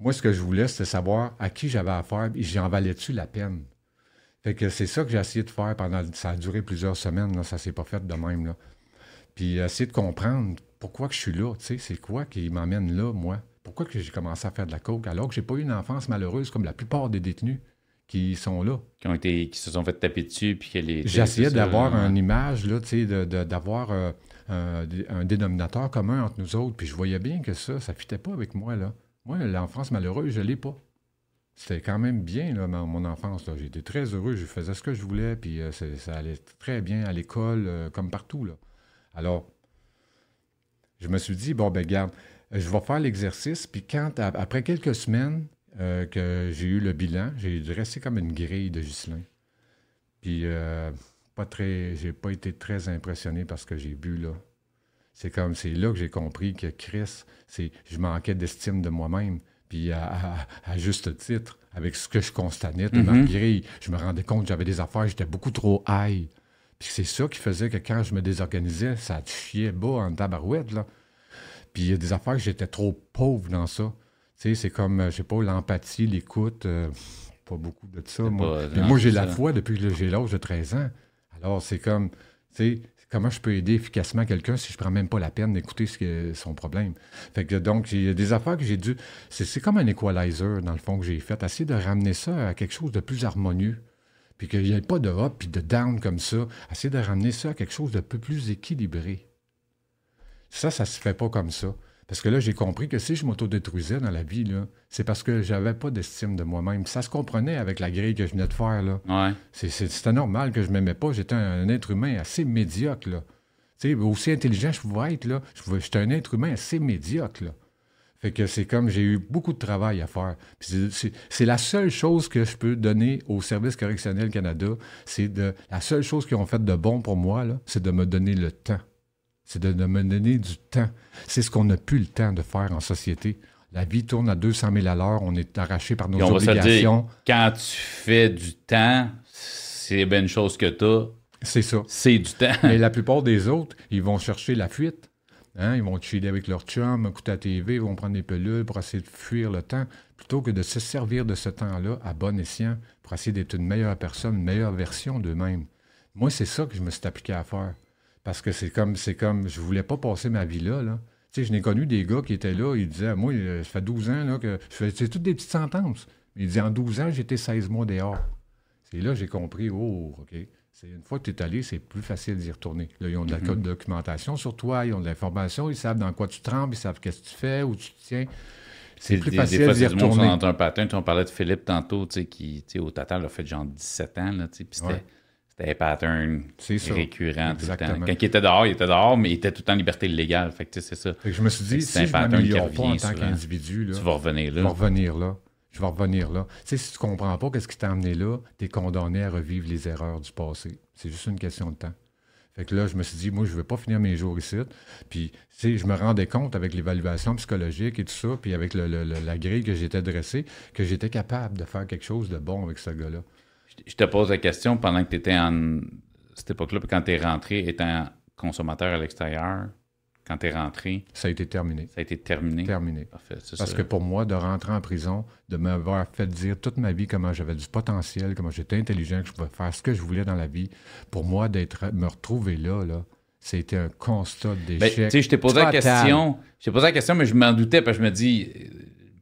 moi, ce que je voulais, c'était savoir à qui j'avais affaire et j'en valais-tu la peine? Fait que c'est ça que j'ai essayé de faire pendant... Ça a duré plusieurs semaines, là, ça s'est pas fait de même, là. Puis essayer de comprendre pourquoi que je suis là, tu sais, c'est quoi qui m'emmène là, moi? Pourquoi que j'ai commencé à faire de la coke alors que j'ai pas eu une enfance malheureuse comme la plupart des détenus? Qui sont là. Qui, ont été, qui se sont fait taper dessus. puis les. J'essayais d'avoir une image, là, tu sais, d'avoir euh, un, dénominateur commun entre nous autres. Puis je voyais bien que ça, ça ne fitait pas avec moi, là. Moi, l'enfance malheureuse, je ne l'ai pas. C'était quand même bien, là, mon enfance. J'étais très heureux, je faisais ce que je voulais, puis euh, ça allait très bien à l'école, euh, comme partout, là. Alors, je me suis dit, bon, ben garde, je vais faire l'exercice, puis quand, après quelques semaines euh, que j'ai eu le bilan, j'ai dressé comme une grille de Ghislain. Puis, pas très, j'ai pas été très impressionné par ce que j'ai bu, là. C'est comme, c'est là que j'ai compris que Chris, c'est, je manquais d'estime de moi-même. Puis à, juste titre, avec ce que je constatais de ma mhm. grille, je me rendais compte que j'avais des affaires, j'étais beaucoup trop high. Puis c'est ça qui faisait que quand je me désorganisais, ça chiait bas en tabarouette, là. Puis il y a des affaires que j'étais trop pauvre dans ça. Tu sais, c'est comme, je sais pas, l'empathie, l'écoute, euh, pas beaucoup de ça, moi. Mais moi, j'ai la foi depuis que j'ai l'âge de 13 ans. Alors, c'est comme, tu sais, comment je peux aider efficacement quelqu'un si je prends même pas la peine d'écouter son problème. Fait que donc, il y a des affaires que j'ai dû. C'est comme un equalizer, dans le fond, que j'ai fait. Essayer de ramener ça à quelque chose de plus harmonieux. Puis qu'il n'y ait pas de up puis de down comme ça. Essayer de ramener ça à quelque chose de peu plus équilibré. Ça, ça se fait pas comme ça. Parce que là, j'ai compris que si je m'autodétruisais dans la vie, c'est parce que j'avais pas d'estime de moi-même. Ça se comprenait avec la grille que je venais de faire. Là. Ouais. C'était normal que je m'aimais pas. J'étais un, être humain assez médiocre. Là. aussi intelligent je pouvais être, là, j'étais un être humain assez médiocre. Là. Fait que c'est comme j'ai eu beaucoup de travail à faire. C'est la seule chose que je peux donner au Service correctionnel Canada. C'est la seule chose qu'ils ont fait de bon pour moi, c'est de me donner le temps c'est de, me donner du temps. C'est ce qu'on n'a plus le temps de faire en société. La vie tourne à 200 000 à l'heure, on est arraché par nos obligations. quand tu fais du temps, c'est bien une chose que tu as. C'est ça. C'est du temps. Mais la plupart des autres, ils vont chercher la fuite. Hein? Ils vont chiller avec leur chum, écouter la TV, ils vont prendre des pelules pour essayer de fuir le temps, plutôt que de se servir de ce temps-là à bon escient pour essayer d'être une meilleure personne, une meilleure version d'eux-mêmes. Moi, c'est ça que je me suis appliqué à faire. Parce que c'est comme, c'est comme, je voulais pas passer ma vie là. là. Tu sais, je n'ai connu des gars qui étaient là, ils disaient, moi, euh, ça fait 12 ans là, que je fais, c'est toutes des petites sentences. Ils disaient, en 12 ans, j'étais 16 mois dehors. C'est là que j'ai compris, oh, OK. C'est une fois que tu es allé, c'est plus facile d'y retourner. Là, ils ont de la mm-hmm. documentation sur toi, ils ont de l'information, ils savent dans quoi tu trembles, ils savent qu'est-ce que tu fais, où tu te tiens. C'est plus facile d'y retourner. Dans un pattern, on parlait de Philippe tantôt, tu sais, qui, tu sais, au total, a fait genre 17 ans, là, tu sais, puis c'était... C'était un pattern récurrent tout le temps. Quand il était dehors, il était dehors, mais il était tout en liberté illégale. Fait que c'est ça. je me suis dit, si un je m'améliore pas en tant qu'individu, tu vas revenir là. Je vais revenir là. Je vais revenir là. Tu sais, si tu comprends pas qu'est-ce qui t'a amené là, tu es condamné à revivre les erreurs du passé. C'est juste une question de temps. Fait que là, je me suis dit, moi, je ne vais pas finir mes jours ici. Puis, tu sais, je me rendais compte avec l'évaluation psychologique et tout ça, puis avec la grille que j'étais dressée, que j'étais capable de faire quelque chose de bon avec ce gars-là je te pose la question pendant que tu étais en. Cette époque-là, quand tu es rentré, étant consommateur à l'extérieur, quand tu es rentré. Ça a été terminé. Ça a été terminé. Terminé. Parce que pour moi, de rentrer en prison, de m'avoir fait dire toute ma vie comment j'avais du potentiel, comment j'étais intelligent, que je pouvais faire ce que je voulais dans la vie, pour moi, d'être me retrouver là, là, c'était un constat ben, d'échec. sais, je t'ai posé la question. Je t'ai posé la question, mais je m'en doutais parce que je me dis,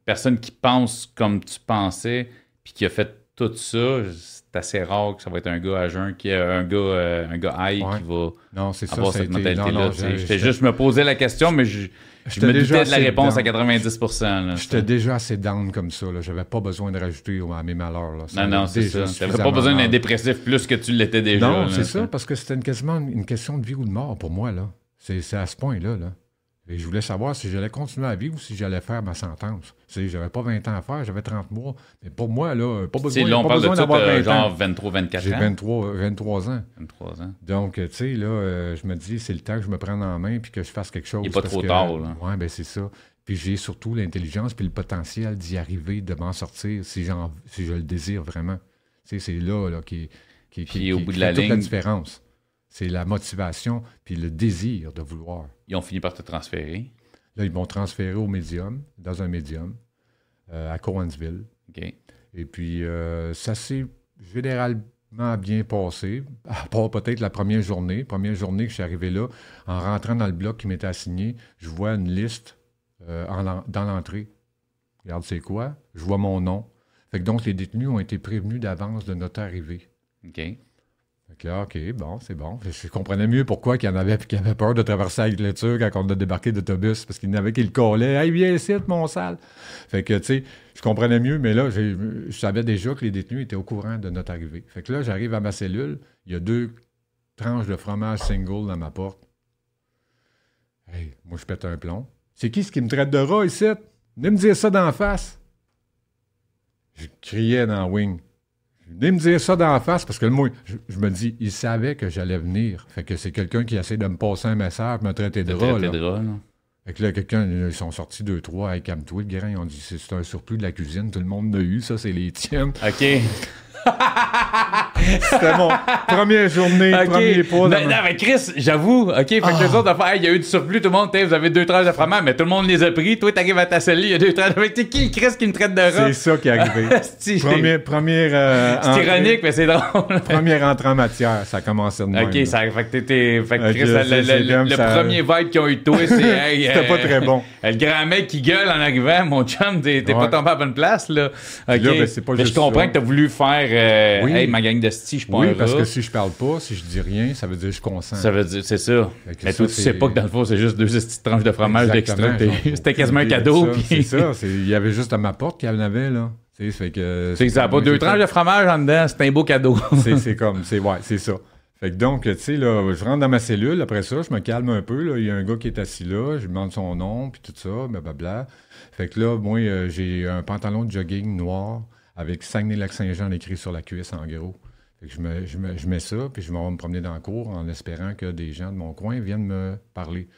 personne qui pense comme tu pensais, puis qui a fait tout ça, c'est assez rare que ça va être un gars à jeun, qui un gars, euh, un gars high qui va non, c'est avoir ça, cette mentalité-là. J'étais juste me poser la question, mais je, je me doutais de la réponse à 90% J'étais déjà assez down comme ça. Je n'avais pas besoin de rajouter à mes malheurs. non, non, c'est ça. Tu n'avais pas besoin d'un dépressif plus que tu l'étais déjà. Non, c'est ça, parce que c'était quasiment une question de vie ou de mort pour moi. là. C'est à ce point-là. Là. Et je voulais savoir si j'allais continuer à vivre ou si j'allais faire ma sentence. Tu sais, j'avais pas 20 ans à faire, j'avais 30 mois. Mais pour moi, là, pas besoin, là, on pas parle besoin d'avoir euh, genre 23, 24 ans? J'ai 23, 23 ans. 23 ans. Donc, tu sais, là, euh, je me dis, c'est le temps que je me prenne en main puis que je fasse quelque chose. Il n'est pas trop tard, là. Oui, ben c'est ça. Puis j'ai surtout l'intelligence puis le potentiel d'y arriver, de m'en sortir si, si je le désire vraiment. Tu sais, c'est là, là qui, qui, qui, au bout de la ligne, toute la différence. C'est la motivation puis le désir de vouloir. Ils ont fini par te transférer. Là, ils m'ont transféré au médium, dans un médium, euh, à Cowansville. Et puis, euh, ça s'est généralement bien passé, à part peut-être la première journée. Première journée que je suis arrivé là, en rentrant dans le bloc qui m'était assigné, je vois une liste euh, dans l'entrée. Regarde, c'est quoi? Je vois mon nom. Fait que donc, les détenus ont été prévenus d'avance de notre arrivée. OK. OK, bon, c'est bon. Je comprenais mieux pourquoi il y en avait qui avaient peur de traverser avec le Turc quand on a débarqué d'autobus, parce qu'il y en avait qui le collaient. Hey, viens ici, mon sale. Fait que, tu sais, je comprenais mieux, mais là, je savais déjà que les détenus étaient au courant de notre arrivée. Fait que là, j'arrive à ma cellule, il y a deux tranches de fromage single dans ma porte. Moi, je pète un plomb. C'est qui ce qui me traite de rat ici? Venez me dire ça d'en face. Je criais dans la wing. Venez me dire ça d'en face parce que moi, je, je me dis, il savait que j'allais venir. Fait que c'est quelqu'un qui essaie de me passer un message, me traiter de traiter là. Fait que là, quelqu'un, ils sont sortis deux, trois avec calme-toi, le grain. Ils ont dit, c'est c'est un surplus de la cuisine, tout le monde l'a eu, ça, c'est les tiennes. OK. C'était mon première journée, OK. premier pas. Non, ma- non, mais Chris, j'avoue, OK, fait que Ah. les autres affaires, hey, il y a eu du surplus, tout le monde, vous avez deux tranches de fromage, mais tout le monde les a pris. Toi, t'arrives à ta cellule, il y a deux tranches de fromage. T'es qui, Chris, qui me traite de rat? C'est ça qui est arrivé. C'est première, première, euh, c'est ironique, mais c'est drôle. Première entrée en matière, ça a commencé de même. OK, là. ça fait que t'étais. Fait que Ok, Chris, le, c'est- le- c'est le- comme le ça. premier vibe qu'ils ont eu de toi, c'est. hey, C'était pas très bon. euh, Le grand mec qui gueule en arrivant, mon chum, t'es pas tombé à la bonne place, là. OK. là, ben, c'est pas mais je comprends ça. que t'as voulu faire. euh, Oui. Hey, ma gang de sti, je suis pas Oui, un parce rat. que si je parle pas, si je dis rien, ça veut dire que je consens. Ça veut dire, c'est ça. Mais ça, toi, tu c'est- sais pas que dans le fond, c'est juste deux petites tranches de fromage d'extra. C'était quasiment un c'est cadeau. puis- C'est ça. c'est- Il y avait juste à ma porte qu'il y en avait, là. Fait que. Sais que ça n'a pas deux tranches de fromage en dedans, c'est un beau cadeau. C'est c'est comme, c'est ouais, c'est ça. Fait que donc, tu sais, là, je rentre dans ma cellule, après ça, je me calme un peu, là, il y a un gars qui est assis là, je lui demande son nom, puis tout ça, blablabla. Fait que là, moi, euh, j'ai un pantalon de jogging noir avec Saguenay-Lac-Saint-Jean écrit sur la cuisse en gros. Je, me, je, je mets ça, puis je vais me promener dans le cours en espérant que des gens de mon coin viennent me parler.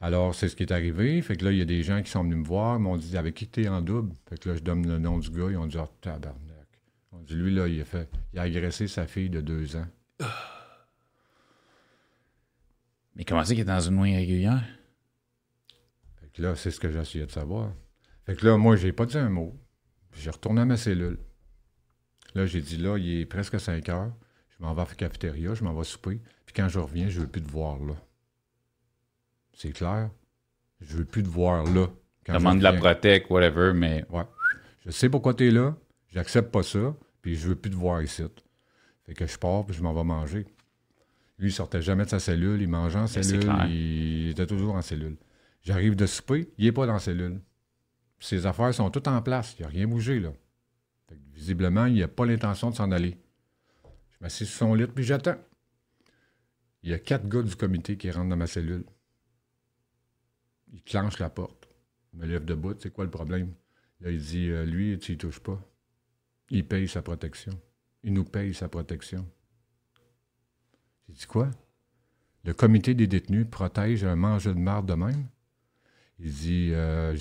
Alors, c'est ce qui est arrivé. Fait que là, il y a des gens qui sont venus me voir, ils m'ont dit avec qui t'es en double? Fait que là, je donne le nom du gars, ils ont dit Ah, tabarnak. Ils ont dit lui, là, il a fait. Il a agressé sa fille de deux ans. Mais comment c'est qu'il est dans une nuit régulière? Fait que là, c'est ce que j'essayais de savoir. Fait que là, moi, j'ai pas dit un mot. J'ai retourné à ma cellule. Là, j'ai dit, là, il est presque 5 heures. Je m'en vais à la cafétéria, je m'en vais souper. Puis quand je reviens, je veux plus te voir là. C'est clair? Je veux plus te voir là. Quand je Demande de la protect, whatever, mais. Ouais. Je sais pourquoi tu es là. J'accepte pas ça. Puis je veux plus te voir ici. Fait que je pars puis je m'en vais manger. Lui, il sortait jamais de sa cellule. Il mangeait en cellule. Il était toujours en cellule. J'arrive de souper. Il est pas dans la cellule. Ses affaires sont toutes en place. Il n'y a rien bougé, là. Visiblement, il n'a pas l'intention de s'en aller. Je m'assieds sur son lit puis j'attends. Il y a quatre gars du comité qui rentrent dans ma cellule. Il clenche la porte. Il me lève debout. C'est quoi le problème? Là, il dit, euh, lui, tu y touches pas. Il paye sa protection. Il nous paye sa protection. J'ai dit quoi? Le comité des détenus protège un mangeur de marde de même? Il dit, euh,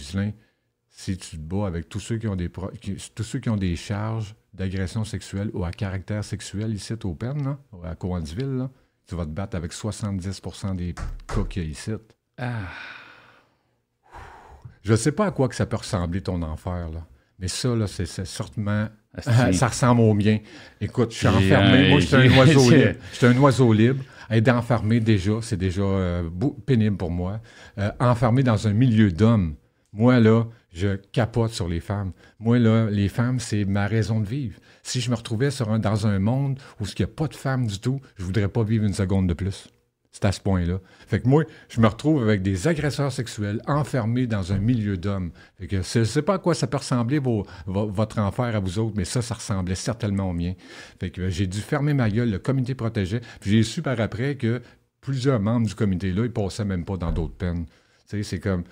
si tu te bats avec tous ceux qui ont des, pro- qui- tous ceux qui ont des charges d'agression sexuelle ou à caractère sexuel ici au PEN, là, à Coansville, là, tu vas te battre avec 70 des cas qu'il y a ici. Ah. Je sais pas à quoi que ça peut ressembler ton enfer, là. Mais ça, là, c'est certainement. Asti. ça ressemble au mien. Écoute, je suis enfermé. Moi, je suis un oiseau libre. Je suis un oiseau libre. Être enfermé, déjà, c'est déjà euh, pénible pour moi. Euh, enfermé dans un milieu d'hommes. Moi, là, je capote sur les femmes. Moi, là, les femmes, c'est ma raison de vivre. Si je me retrouvais dans un monde où il n'y a pas de femmes du tout, je voudrais pas vivre une seconde de plus. C'est à ce point-là. Fait que moi, je me retrouve avec des agresseurs sexuels enfermés dans un milieu d'hommes. Fait que je ne sais pas à quoi ça peut ressembler votre enfer à vous autres, mais ça, ça ressemblait certainement au mien. Fait que j'ai dû fermer ma gueule, le comité protégeait. Puis j'ai su par après que plusieurs membres du comité-là, ils passaient même pas dans d'autres peines. Tu sais, c'est comme...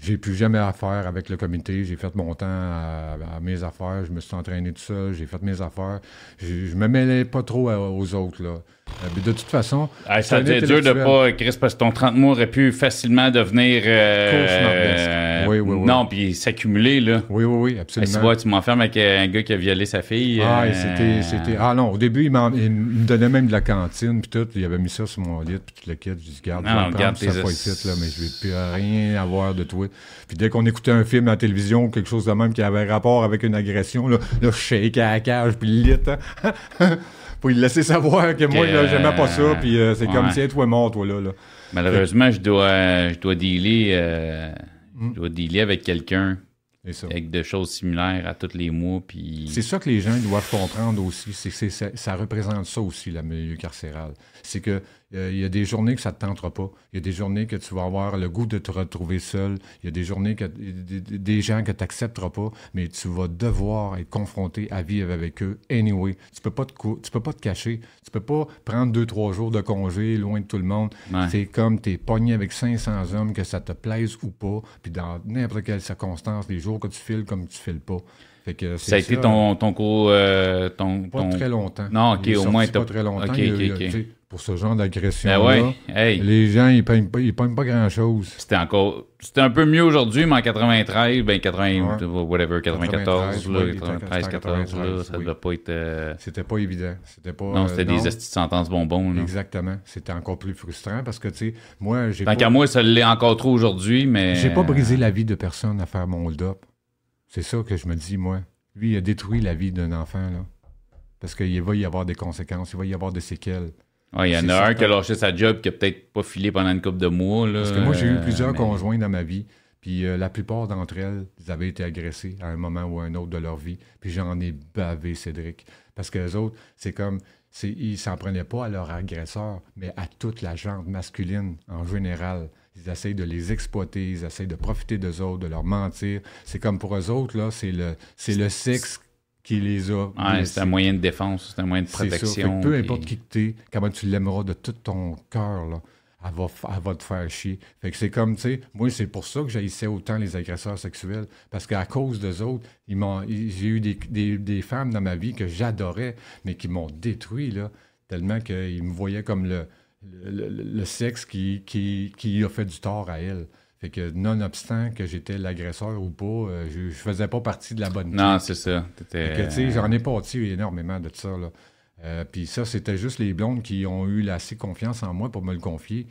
J'ai plus jamais affaire avec le comité. J'ai fait mon temps à, mes affaires. Je me suis entraîné tout seul. J'ai fait mes affaires. Je, me mêlais pas trop aux autres. Là. Euh, mais de toute façon, Ah, ça été dur de pas, Chris, parce que ton 30 mois aurait pu facilement devenir. euh, euh, Oui, oui, oui. Non, puis s'accumuler, là. Oui, oui, oui, absolument. tu vois, tu m'enfermes avec euh, un gars qui a violé sa fille. Ah, euh, et c'était, c'était... ah non, au début, il, il me donnait même de la cantine, puis tout. Il avait mis ça sur mon lit, puis tout le kit. Je dis, garde, Non, non, le garde ça pas ici, là, mais je vais plus rien avoir de toi. Puis dès qu'on écoutait un film à la télévision ou quelque chose de même qui avait rapport avec une agression, là, là je shake à la cage, puis le lit, hein. pour lui laisser savoir que moi, j'aimais pas ça, puis euh, c'est comme ouais. si toi mort, toi, là. là. Malheureusement, je dois, je dois dealer, euh, Hmm. je dois dealer avec quelqu'un ça. avec des choses similaires à tous les mois. Puis... C'est ça que les gens doivent comprendre aussi. C'est ça, ça représente ça aussi, le milieu carcéral. C'est que il y a des journées que ça ne te tentera pas. Il y a des journées que tu vas avoir le goût de te retrouver seul. Il y a des journées que des, gens que tu n'accepteras pas, mais tu vas devoir être confronté à vivre avec eux anyway. Tu peux pas te cou- tu peux pas te cacher. Tu peux pas prendre deux trois jours de congé loin de tout le monde. Ouais. C'est comme tu es pogné avec 500 hommes, que ça te plaise ou pas, puis dans n'importe quelle circonstance, les jours que tu files comme tu files pas. Fait que Ça a été ton, ton cours. euh, ton, pas ton- très longtemps. Non, ok, au moins, pas très longtemps. Pour ce genre d'agression Ben ouais, hey, les gens, ils peignent pas, ils peignent pas grand-chose. c'était encore. C'était un peu mieux aujourd'hui, mais en 93, ben 80, Ouais. whatever, 94, 93, là, oui, 93, 14, là, 93, ça oui. devait pas être. euh, C'était pas évident. C'était pas. Non, euh, c'était des estis de sentences bonbons. là. Exactement. C'était encore plus frustrant parce que, tu sais, moi, j'ai Tant pas, qu'à moi, ça l'est encore trop aujourd'hui, mais. j'ai pas brisé la vie de personne à faire mon hold-up. C'est ça que je me dis, moi. Lui, il a détruit la vie d'un enfant, là. Parce qu'il va y avoir des conséquences, il va y avoir des séquelles. Ouais, il y en a un qui a lâché sa job qui a peut-être pas filé pendant une couple de mois. Là, Parce que moi, j'ai eu plusieurs mais- conjoints dans ma vie, puis euh, la plupart d'entre elles, ils avaient été agressées à un moment ou à un autre de leur vie, puis j'en ai bavé, Cédric. Parce que les autres, c'est comme, c'est, ils s'en prenaient pas à leur agresseur, mais à toute la gente masculine en général. Ils essayent de les exploiter, ils essayent de profiter d'eux autres, de leur mentir. C'est comme pour eux autres, là, c'est le, c'est le sexe qui les a. Ouais, c'est un moyen de défense, c'est un moyen de protection. peu importe qui que t'es, comment tu l'aimeras de tout ton cœur, là, elle va, f- elle va te faire chier. Fait que c'est comme, tu sais, moi, c'est pour ça que j'haïssais autant les agresseurs sexuels. Parce qu'à cause d'eux autres, ils m'ont, ils- j'ai eu des, des- des femmes dans ma vie que j'adorais, mais qui m'ont détruit, là, tellement qu'ils me voyaient comme le, le, le- le sexe qui, qui, qui a fait du tort à elle. Fait que, nonobstant que j'étais l'agresseur ou pas, euh, je, je faisais pas partie de la bonne Non, c'est ça. T'étais- Fait que, tu sais, j'en ai pâti énormément de ça. Là. Euh, Puis ça, c'était juste les blondes qui ont eu assez confiance en moi pour me le confier.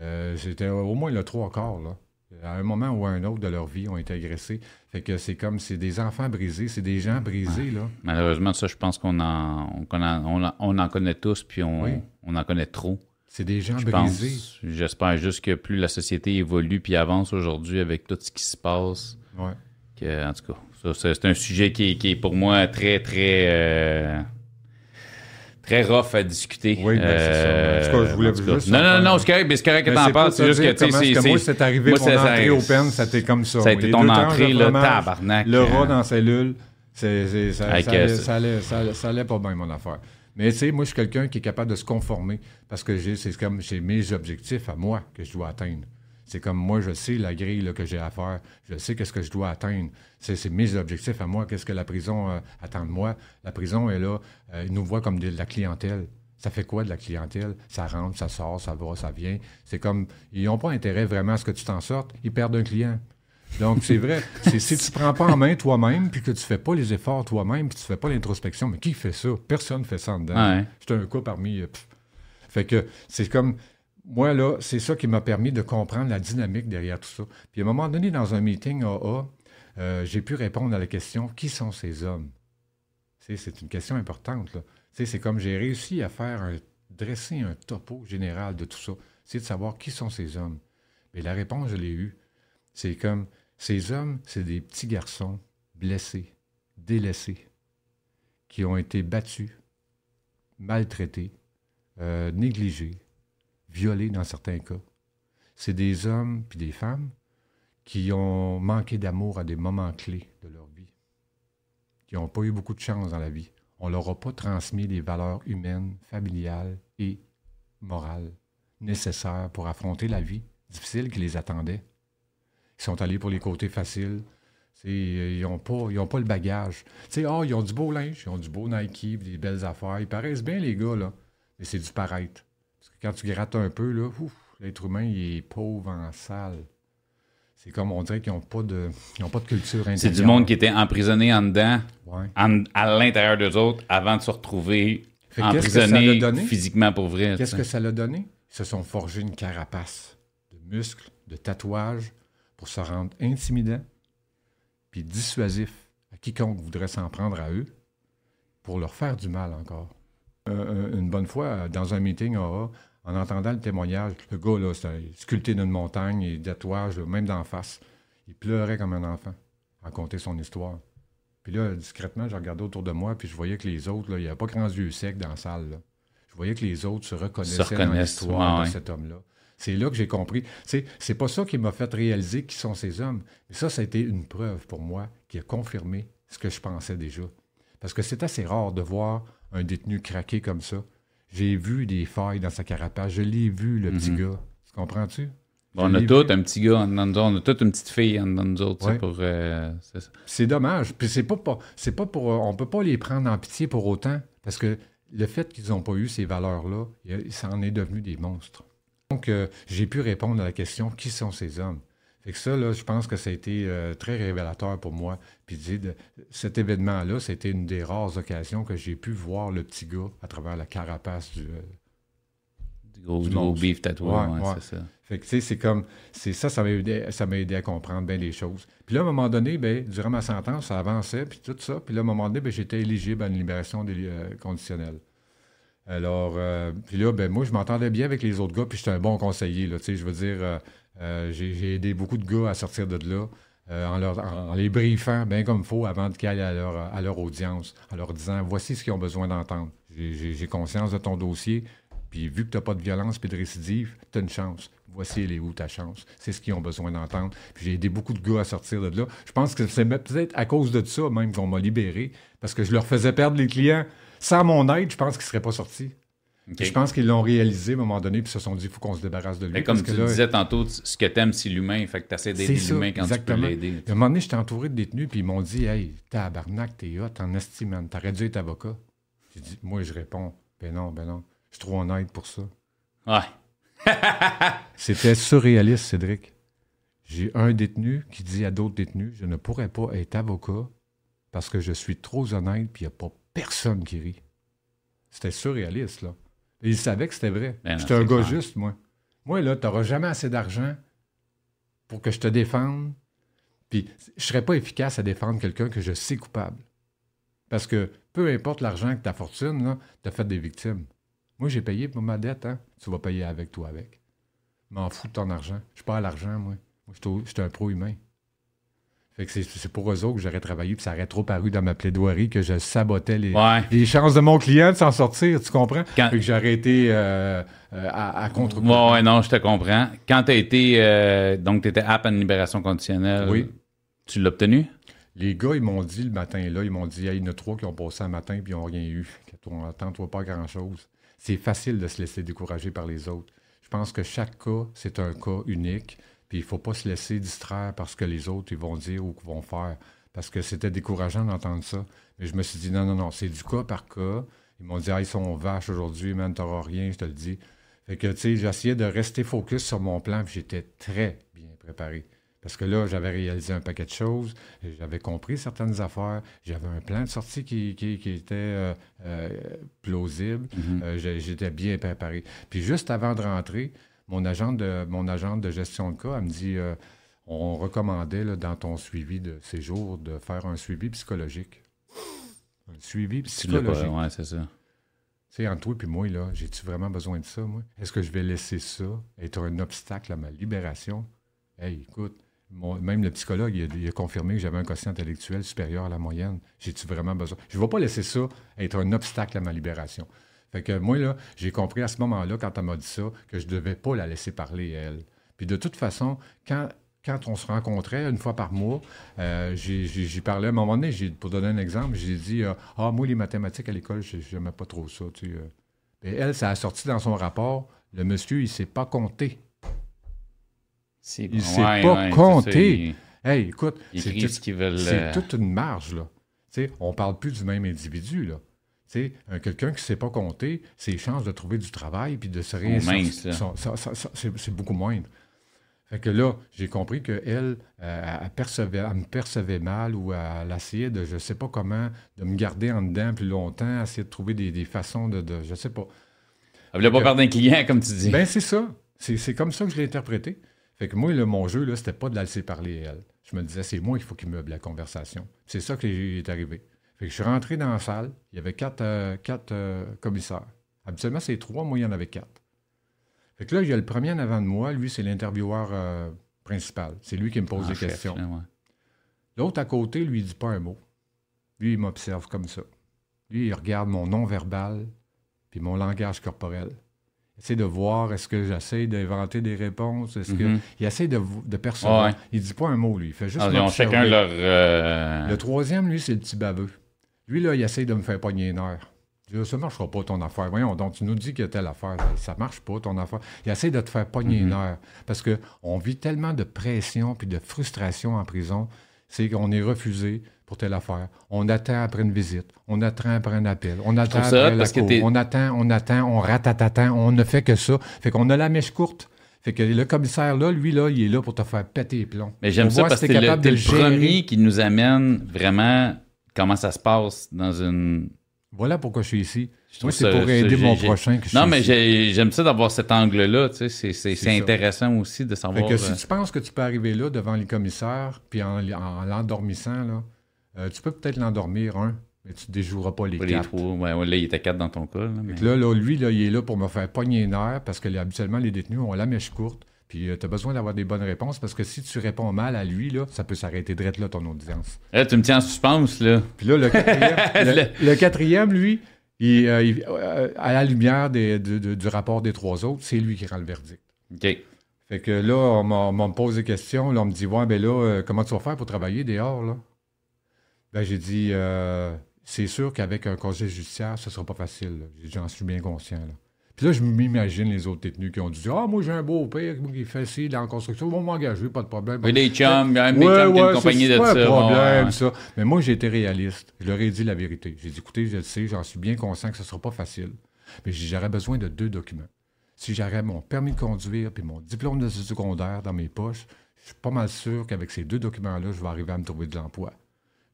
Euh, C'était au moins le trois quarts. Là. À un moment ou à un autre de leur vie, ont été agressés. Fait que c'est comme, c'est des enfants brisés, c'est des gens brisés. Là. Malheureusement, ça, je pense qu'on en, on, en, on en- on en connaît tous, puis on, Oui. on en connaît trop. C'est des gens Je brisés. J'espère juste que plus la société évolue puis avance aujourd'hui avec tout ce qui se passe, Ouais. que, en tout cas, ça, c'est un sujet qui est, qui est pour moi très, très. euh, Très rough à discuter. Oui, ben, c'est ça. En tout cas, je voulais juste Non, non, non, c'est correct, mais c'est correct que t'en parles. C'est te juste que, tu sais, c'est. moi, c'est- arrivé, moi, mon ça- entrée au pen, c'était comme ça. Ça a été ton entrée, fromage, tabarnak. Le euh, rat dans la cellule, ça, ça euh, ça, ça ça allait pas bien, mon affaire. Mais tu sais, moi, je suis quelqu'un qui est capable de se conformer parce que c'est comme j'ai mes objectifs à moi que je dois atteindre. C'est comme moi, je sais la grille que j'ai à faire. Je sais qu'est-ce que je dois atteindre. C'est, c'est mes objectifs à moi. Qu'est-ce que la prison euh, attend de moi? La prison est là. euh, ils nous voient comme de la clientèle. Ça fait quoi de la clientèle? Ça rentre, ça sort, ça va, ça vient. C'est comme, ils n'ont pas intérêt vraiment à ce que tu t'en sortes. Ils perdent un client. Donc, c'est vrai. C'est si tu prends pas en main toi-même, puis que tu fais pas les efforts toi-même, puis tu fais pas l'introspection, mais qui fait ça? Personne fait ça en dedans. Ouais. J'étais un cas parmi... euh, pff. Fait que c'est comme... Moi, là, c'est ça qui m'a permis de comprendre la dynamique derrière tout ça. Puis à un moment donné, dans un meeting AA, euh, j'ai pu répondre à la question « Qui sont ces hommes? » C'est une question importante, C'est comme j'ai réussi à faire un, dresser un topo général de tout ça. C'est de savoir qui sont ces hommes. Mais la réponse, je l'ai eue. C'est comme ces hommes, c'est des petits garçons blessés, délaissés, qui ont été battus, maltraités, euh, négligés, violés dans certains cas. C'est des hommes puis des femmes qui ont manqué d'amour à des moments clés de leur vie, qui n'ont pas eu beaucoup de chance dans la vie. On leur a pas transmis les valeurs humaines, familiales et morales nécessaires pour affronter la vie difficile qui les attendait. Ils sont allés pour les côtés faciles. Ils n'ont pas, ils ont pas le bagage. Tu sais, ah, ils ont du beau linge, ils ont du beau Nike, des belles affaires. Ils paraissent bien, les gars, là. Mais c'est du paraître. Parce que quand tu grattes un peu, là, l'être humain, il est pauvre en salle. C'est comme on dirait qu'ils n'ont pas de, ils ont pas de culture intérieure. C'est du monde qui était emprisonné en dedans, Ouais. en- à l'intérieur d'eux autres, avant de se retrouver Fait que qu'est-ce que ça emprisonné physiquement pour vrai. Qu'est-ce que ça l'a donné? Ils se sont forgés une carapace de muscles, de tatouages pour se rendre intimidants puis dissuasifs à quiconque voudrait s'en prendre à eux pour leur faire du mal encore. Euh, euh, une bonne fois, dans un meeting AA, en entendant le témoignage, le gars, là, c'était sculpté d'une montagne et tatouage, même d'en face. Il pleurait comme un enfant raconter son histoire. Puis là, discrètement, je regardais autour de moi, puis je voyais que les autres, là, il n'y avait pas grands yeux secs dans la salle. là. Je voyais que les autres se reconnaissaient dans reconnaissent, l'histoire ouais, de ouais. cet homme-là. C'est là que j'ai compris. C'est pas ça qui m'a fait réaliser qui sont ces hommes. Mais ça, ça a été une preuve pour moi qui a confirmé ce que je pensais déjà. Parce que c'est assez rare de voir un détenu craquer comme ça. J'ai vu des failles dans sa carapace. Je l'ai vu, le petit Mhm. gars. Tu comprends-tu? On a tout vu. un petit gars en nous autres, on a toute une petite fille en nous autres, Ouais. pour... euh, c'est dommage. Puis c'est pas, pas- c'est pas pour. euh, On peut pas les prendre en pitié pour autant. Parce que le fait qu'ils n'ont pas eu ces valeurs-là, ça en est devenu des monstres. Donc, euh, j'ai pu répondre à la question qui sont ces hommes? Fait que ça, là, je pense que ça a été euh, très révélateur pour moi. Puis de- cet événement-là, c'était une des rares occasions que j'ai pu voir le petit gars à travers la carapace du. euh, Du gros, Du gros beef tatoué, Ouais, ouais, ouais. c'est ça. Fait que, tu sais, c'est comme. C'est ça, ça m'a aidé, ça aidé à comprendre bien des choses. Puis là, à un moment donné, ben, durant ma sentence, ça avançait, puis tout ça. Puis là, à un moment donné, ben, j'étais éligible à une libération euh, conditionnelle. Alors, euh, puis là, ben, moi, je m'entendais bien avec les autres gars, puis j'étais un bon conseiller, là. Je veux dire, euh, euh, j'ai, aidé beaucoup de gars à sortir de là. en, les briefant bien comme il faut avant qu'ils aillent à leur, à leur audience, en leur disant voici ce qu'ils ont besoin d'entendre. J'ai, conscience de ton dossier, puis vu que tu n'as pas de violence et de récidive, tu as une chance. Voici elle est où ta chance? C'est ce qu'ils ont besoin d'entendre. Puis j'ai aidé beaucoup de gars à sortir de là. Je pense que c'est peut-être à cause de ça même qu'on m'a libéré, parce que je leur faisais perdre les clients. Sans mon aide, je pense qu'ils ne seraient pas. Puis Je pense qu'ils l'ont réalisé à un moment donné, puis se sont dit, il faut qu'on se débarrasse de lui. Fait comme tu là, disais tantôt, ce que t'aimes, c'est l'humain. Fait que t'essaies d'aider l'humain quand exactement. tu peux l'aider. à un moment donné, j'étais entouré de détenus, puis ils m'ont dit Hey, tabarnak, t'es hot, en estime. T'aurais dû être avocat. J'ai dit Moi, je réponds Ben non, ben non. Je suis trop honnête pour ça. Ouais. C'était surréaliste, Cédric. J'ai un détenu qui dit à d'autres détenus Je ne pourrais pas être avocat parce que je suis trop honnête, puis il n'y a pas personne qui rit. C'était surréaliste, là. Et il savait que c'était vrai. Ben J'étais un gars clair. juste, moi. Moi, là, tu n'auras jamais assez d'argent pour que je te défende. Puis, je ne serais pas efficace à défendre quelqu'un que je sais coupable. Parce que peu importe l'argent que ta fortune, tu as fait des victimes. Moi, j'ai payé pour ma dette, hein? Tu vas payer avec toi avec. M'en fous de ton argent. Je suis pas à l'argent, moi. Moi, je suis un pro-humain. Fait que c'est- pour eux autres que j'aurais travaillé, puis ça aurait trop paru dans ma plaidoirie que je sabotais les, Ouais. les chances de mon client de s'en sortir, tu comprends? Quand- Fait que j'aurais été euh, euh, à, à contre Ouais, ouais, non, je te comprends. Quand t'as été. euh, donc, t'étais apte à une libération conditionnelle. Oui. Tu l'as obtenu? Les gars, ils m'ont dit le matin, là, ils m'ont dit, Hey, il y en a trois qui ont passé un matin puis ils n'ont rien eu. Attends-toi pas grand-chose. C'est facile de se laisser décourager par les autres. Je pense que chaque cas, c'est un cas unique. Puis il ne faut pas se laisser distraire par ce que les autres ils vont dire ou qu'ils vont faire. Parce que c'était décourageant d'entendre ça. Mais je me suis dit, non, non, non, c'est du cas par cas. Ils m'ont dit, ah, ils sont vaches aujourd'hui, man, t'auras rien, je te le dis. Fait que, tu sais, j'essayais de rester focus sur mon plan, puis j'étais très bien préparé. Parce que là, j'avais réalisé un paquet de choses, j'avais compris certaines affaires, j'avais un plan de sortie qui, qui- qui était euh, euh, plausible, Mhm. euh, j'étais bien préparé. Puis juste avant de rentrer, mon agente de, mon agente de gestion de cas, elle me dit euh, on recommandait là, dans ton suivi de séjour de faire un suivi psychologique. Un suivi psychologique. Ouais, c'est ça. Tu sais, entre toi et moi, là, j'ai-tu vraiment besoin de ça, moi? Est-ce que je vais laisser ça être un obstacle à ma libération? Hey, écoute, mon- même le psychologue, il a, il a confirmé que j'avais un quotient intellectuel supérieur à la moyenne. J'ai-tu vraiment besoin? Je ne vais pas laisser ça être un obstacle à ma libération. Fait que moi, là, j'ai compris à ce moment-là, quand elle m'a dit ça, que je ne devais pas la laisser parler, elle. Puis de toute façon, quand, quand on se rencontrait une fois par mois, euh, j'y parlais à un moment donné, pour donner un exemple, j'ai dit euh, Ah, moi, les mathématiques à l'école, je n'aimais pas trop ça. Tu sais, euh. Et elle, ça a sorti dans son rapport le monsieur, il ne sait pas compter. C'est Il sait pas compter. Hey, écoute, c'est tout- ce veulent. toute une marge, là. Tu sais, on parle plus du même individu, là. Tu sais, un quelqu'un qui ne sait pas compter, ses chances de trouver du travail puis de se réinsérer, c'est beaucoup moindre. Fait que là, j'ai compris qu'elle, euh, elle, percevait, elle me percevait mal ou elle essayait de, je sais pas comment, de me garder en dedans plus longtemps, essayer de trouver des, des façons de, de, je sais pas. Elle voulait pas perdre un client, comme tu dis. Ben, c'est ça. C'est c'est comme ça que je l'ai interprété. Fait que moi, là, mon jeu, là, c'était pas de la laisser parler elle. Je me disais, c'est moi qu'il faut qu'il meuble la conversation. C'est ça qui est arrivé. Fait que je suis rentré dans la salle. Il y avait quatre, euh, quatre euh, commissaires. Habituellement, c'est trois. Moi, il y en avait quatre. Fait que là, il y a le premier en avant de moi. Lui, c'est l'intervieweur euh, principal. C'est lui qui me pose En des chef, questions. ouais. L'autre à côté, lui, il dit pas un mot. Lui, il m'observe comme ça. Lui, il regarde mon non-verbal puis mon langage corporel. Il essaie de voir, est-ce que j'essaie d'inventer des réponses? Est-ce que... Il essaie de, de percevoir. Ouais. Il dit pas un mot, lui. Il fait juste Ah, ils ont chacun leur. euh, Le troisième, lui, c'est le petit baveux. Lui, là, il essaie de me faire pogner les nerfs. Je dis, ça marchera pas ton affaire. Voyons, donc tu nous dis qu'il y a telle affaire. Ça marche pas ton affaire. Il essaie de te faire pogner les Mhm. nerfs. Parce qu'on vit tellement de pression puis de frustration en prison. C'est qu'on est refusé pour telle affaire. On attend après une visite. On attend après un appel. On attend ça après hot la cour. On attend, on attend, on ratatatan. On ne fait que ça. Fait qu'on a la mèche courte. Fait que le commissaire, là, lui, là, il est là pour te faire péter les plombs. Mais j'aime ça parce que t'es le, le premier qui nous amène vraiment comment ça se passe dans une. Voilà pourquoi je suis ici. Je Moi, c'est pour aider mon prochain que je Non, mais j'aime ça d'avoir cet angle-là. Tu sais, c'est, ça. intéressant aussi de Fait savoir. que si euh, tu penses que tu peux arriver là devant les commissaires, puis en, en l'endormissant, là, euh, tu peux peut-être l'endormir un, mais tu ne déjoueras pas les pas les quatre. trois. Ouais, ouais, là, il était quatre dans ton cas. là, mais- Fait que là, là, lui, là, il est là pour me faire pogner les nerfs parce que là, habituellement, les détenus ont la mèche courte. Puis tu as besoin d'avoir des bonnes réponses parce que si tu réponds mal à lui, là, ça peut s'arrêter direct là, ton audience. Là, tu me tiens en suspense, là. Puis là, le quatrième, le, le quatrième, lui, il, euh, il- euh, à la lumière des- du rapport des trois autres, c'est lui qui rend le verdict. OK. Fait que là, on, me pose des questions. Là, on me dit Ouais, ben là, euh, comment tu vas faire pour travailler dehors, là? Ben, j'ai dit euh, C'est sûr qu'avec un casier judiciaire, ce sera pas facile. J'en suis bien conscient. Là. Puis là, je m'imagine les autres détenus qui ont dit Ah, moi, j'ai un beau-père qui fait ci dans la construction, ils vont m'engager, pas de problème. Oui, les chums, mes Ouais, chums ouais, une compagnie de pas ça. problème, ça. Mais moi, j'ai été réaliste. Je leur ai dit la vérité. J'ai dit, écoutez, je le sais, j'en suis bien conscient que ce ne sera pas facile. Mais j'aurais besoin de deux documents. Si j'aurais mon permis de conduire puis mon diplôme de secondaire dans mes poches, je suis pas mal sûr qu'avec ces deux documents-là, je vais arriver à me trouver de l'emploi.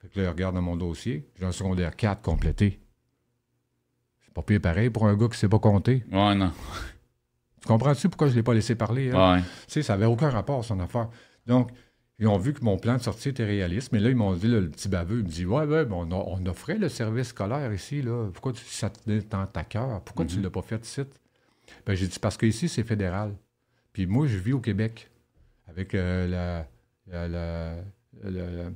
Fait que là, regarde dans mon dossier, j'ai un secondaire 4 complété. C'est pas pire pareil pour un gars qui ne sait pas compter. Ouais, non. Tu comprends-tu pourquoi je ne l'ai pas laissé parler? hein? Ouais. Tu sais, ça n'avait aucun rapport, son affaire. Donc, ils ont vu que mon plan de sortie était réaliste, mais là, ils m'ont dit, là, le petit baveux, il me dit Ouais, ouais, on, a- on offrait le service scolaire ici, là. Pourquoi tu, ça te tenait dans ta cœur? Pourquoi tu ne l'as pas fait ici? Ben, j'ai dit Parce que ici, c'est fédéral. Puis moi, je vis au Québec avec euh, la, la, la- la- la-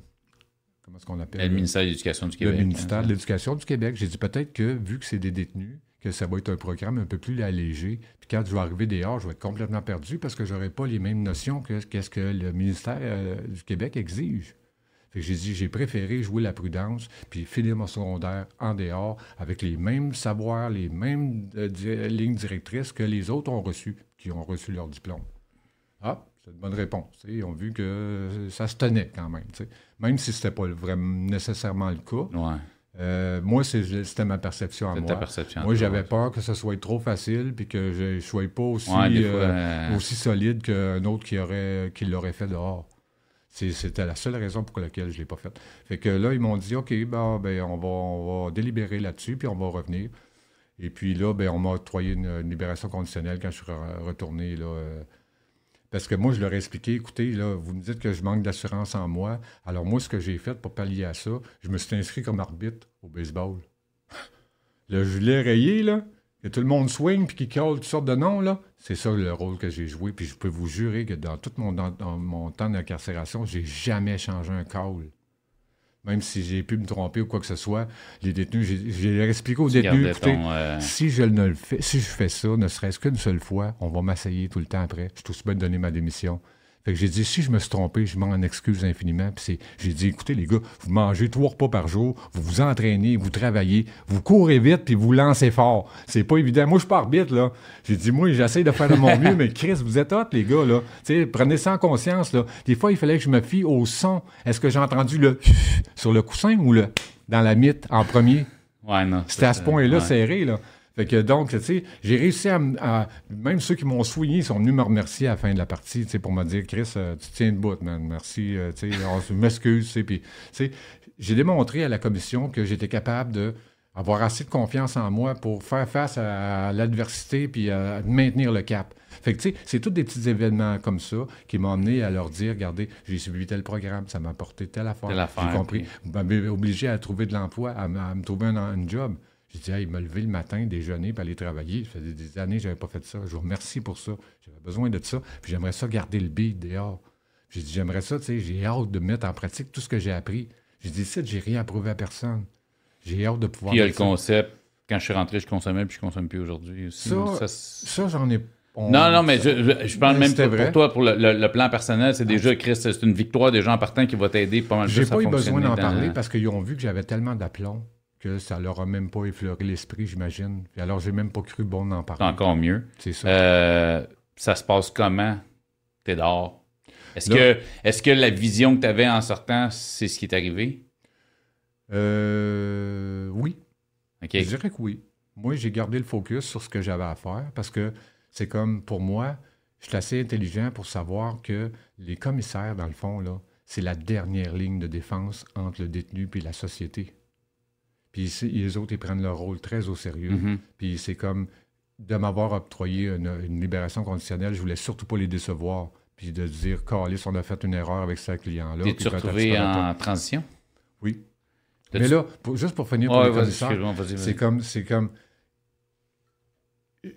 Comment est-ce qu'on appelle? Le ministère de l'Éducation du le Québec. ministère hein. de l'Éducation du Québec. J'ai dit peut-être que, vu que c'est des détenus, que ça va être un programme un peu plus allégé. Puis quand je vais arriver dehors, je vais être complètement perdu parce que je n'aurai pas les mêmes notions que qu'est-ce que le ministère euh, du Québec exige. Fait que j'ai dit, j'ai préféré jouer la prudence puis finir mon secondaire en dehors avec les mêmes savoirs, les mêmes euh, di- lignes directrices que les autres ont reçues, qui ont reçu leur diplôme. Ah, c'est une bonne réponse. Ils ont vu que ça se tenait quand même. Même si ce n'était pas vraiment nécessairement le cas. Ouais. Euh, moi, c'était ma perception à moi. ta perception. Moi, j'avais peur que ce soit trop facile puis que je ne sois pas aussi, Ouais, euh, euh, aussi solide qu'un autre qui aurait qui l'aurait fait dehors. C'était la seule raison pour laquelle je ne l'ai pas fait. Fait que là, ils m'ont dit OK, ben, ben, on, va, on va délibérer là-dessus, puis on va revenir. Et puis là, ben, on m'a octroyé une, une libération conditionnelle quand je suis re- retourné. Là, euh, parce que moi, je leur ai expliqué, écoutez, là, vous me dites que je manque d'assurance en moi. Alors moi, ce que j'ai fait pour pallier à ça, je me suis inscrit comme arbitre au baseball. Le gilet rayé, là, que tout le monde swing puis qui colle toutes sortes de noms, là, c'est ça le rôle que j'ai joué. Puis je peux vous jurer que dans tout mon, temps d'incarcération, j'ai jamais changé un call. Même si j'ai pu me tromper ou quoi que ce soit, les détenus, j'ai- j'ai expliqué aux détenus, gardais écoutez, ton, euh, si je ne le fais, si je fais ça, ne serait-ce qu'une seule fois, on va m'assailler tout le temps après. Je suis aussi bien de donner ma démission. Fait que j'ai dit, si je me suis trompé, je m'en excuse infiniment. Puis j'ai dit, écoutez, les gars, vous mangez trois repas par jour, vous vous entraînez, vous travaillez, vous courez vite, puis vous lancez fort. C'est pas évident. Moi, je suis pas arbitre, là. J'ai dit, moi, j'essaie de faire de mon mieux, mais Chris, vous êtes hot, les gars, là. Prenez ça en conscience, là. Des fois, il fallait que je me fie au son. Est-ce que j'ai entendu le sur le coussin ou le dans la mythe en premier? Ouais, non. C'était à ce point-là ouais. serré, là. Fait que donc, tu sais, j'ai réussi à, Même ceux qui m'ont souillé sont venus me remercier à la fin de la partie, tu sais, pour me dire, Chris, euh, tu tiens debout, man. Merci, euh, tu sais, on se m'excuse, tu sais. Puis, tu sais, j'ai démontré à la commission que j'étais capable de avoir assez de confiance en moi pour faire face à, l'adversité puis à maintenir le cap. Fait que, tu sais, c'est tous des petits événements comme ça qui m'ont amené à leur dire, regardez, j'ai suivi tel programme, ça m'a apporté telle affaire. Telle affaire, J'ai compris. Vous m'avez obligé à trouver de l'emploi, à, me trouver un, un job. J'ai dit, hey, me lever le matin, déjeuner, puis aller travailler. Ça faisait des années que je n'avais pas fait ça. Je vous remercie pour ça. J'avais besoin de ça. Puis j'aimerais ça garder le beat dehors. J'ai dit, j'aimerais ça, tu sais, j'ai hâte de mettre en pratique tout ce que j'ai appris. J'ai dit, ça, j'ai rien à prouver à personne. J'ai hâte de pouvoir. Puis il y a le ça. concept, quand je suis rentré, je consommais, puis je consomme plus aujourd'hui. Ça, Ça, j'en ai. on- Non, non, mais je, je- je parle Mais même pour, vrai. toi, pour le, le- le plan personnel, c'est déjà, Chris, c'est une victoire des gens en partant qui va t'aider pas mal J'ai pas eu besoin d'en parler parce qu'ils ont vu que j'avais tellement d'aplomb que ça leur a même pas effleuré l'esprit, j'imagine. Alors, j'ai même pas cru bon d'en parler. encore mieux. C'est ça. Euh, ça se passe comment? T'es dehors. Est-ce que, est que la vision que tu avais en sortant, c'est ce qui est arrivé? Euh, oui, je dirais que oui. Moi, j'ai gardé le focus sur ce que j'avais à faire parce que c'est comme, pour moi, je suis assez intelligent pour savoir que les commissaires, dans le fond, là, c'est la dernière ligne de défense entre le détenu et la société. Puis les autres, ils prennent leur rôle très au sérieux. Mhm. Puis c'est comme de m'avoir octroyé une, une libération conditionnelle, je voulais surtout pas les décevoir. Puis de dire, Calis, on a fait une erreur avec ce client-là. T'es-tu retrouvé en transition? Oui. Mais là, pour- juste pour finir pour Ouais, les commissaires, c'est comme, c'est comme, je,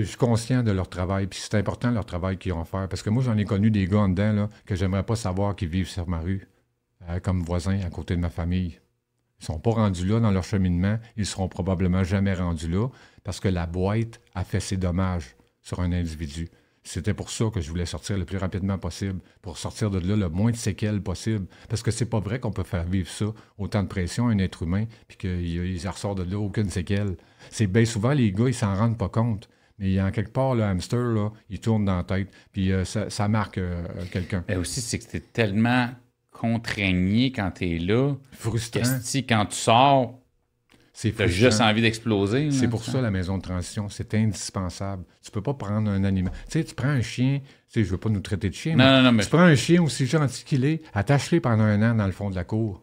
je suis conscient de leur travail, puis c'est important leur travail qu'ils ont à faire, parce que moi j'en ai connu des gars en dedans là, que j'aimerais pas savoir qu'ils vivent sur ma rue, euh, comme voisins à côté de ma famille. Ils sont pas rendus là dans leur cheminement, ils seront probablement jamais rendus là, parce que la boîte a fait ses dommages sur un individu. C'était pour ça que je voulais sortir le plus rapidement possible, pour sortir de là le moins de séquelles possible. Parce que c'est pas vrai qu'on peut faire vivre ça, autant de pression à un être humain, puis qu'il ressort de là aucune séquelle. C'est bien souvent, les gars, ils s'en rendent pas compte. Mais en quelque part, le hamster, là, il tourne dans la tête, puis euh, ça, marque euh, quelqu'un. Mais aussi, c'est que t'es tellement contraigné quand t'es là. Frustrant. Que quand tu sors, C'est juste envie d'exploser. C'est pour ça la maison de transition, c'est indispensable. Tu peux pas prendre un animal. Tu sais, tu prends un chien, tu sais, je veux pas nous traiter de chien, Non, mais non, non, mais tu prends un chien aussi gentil qu'il est, attache-le pendant un an dans le fond de la cour.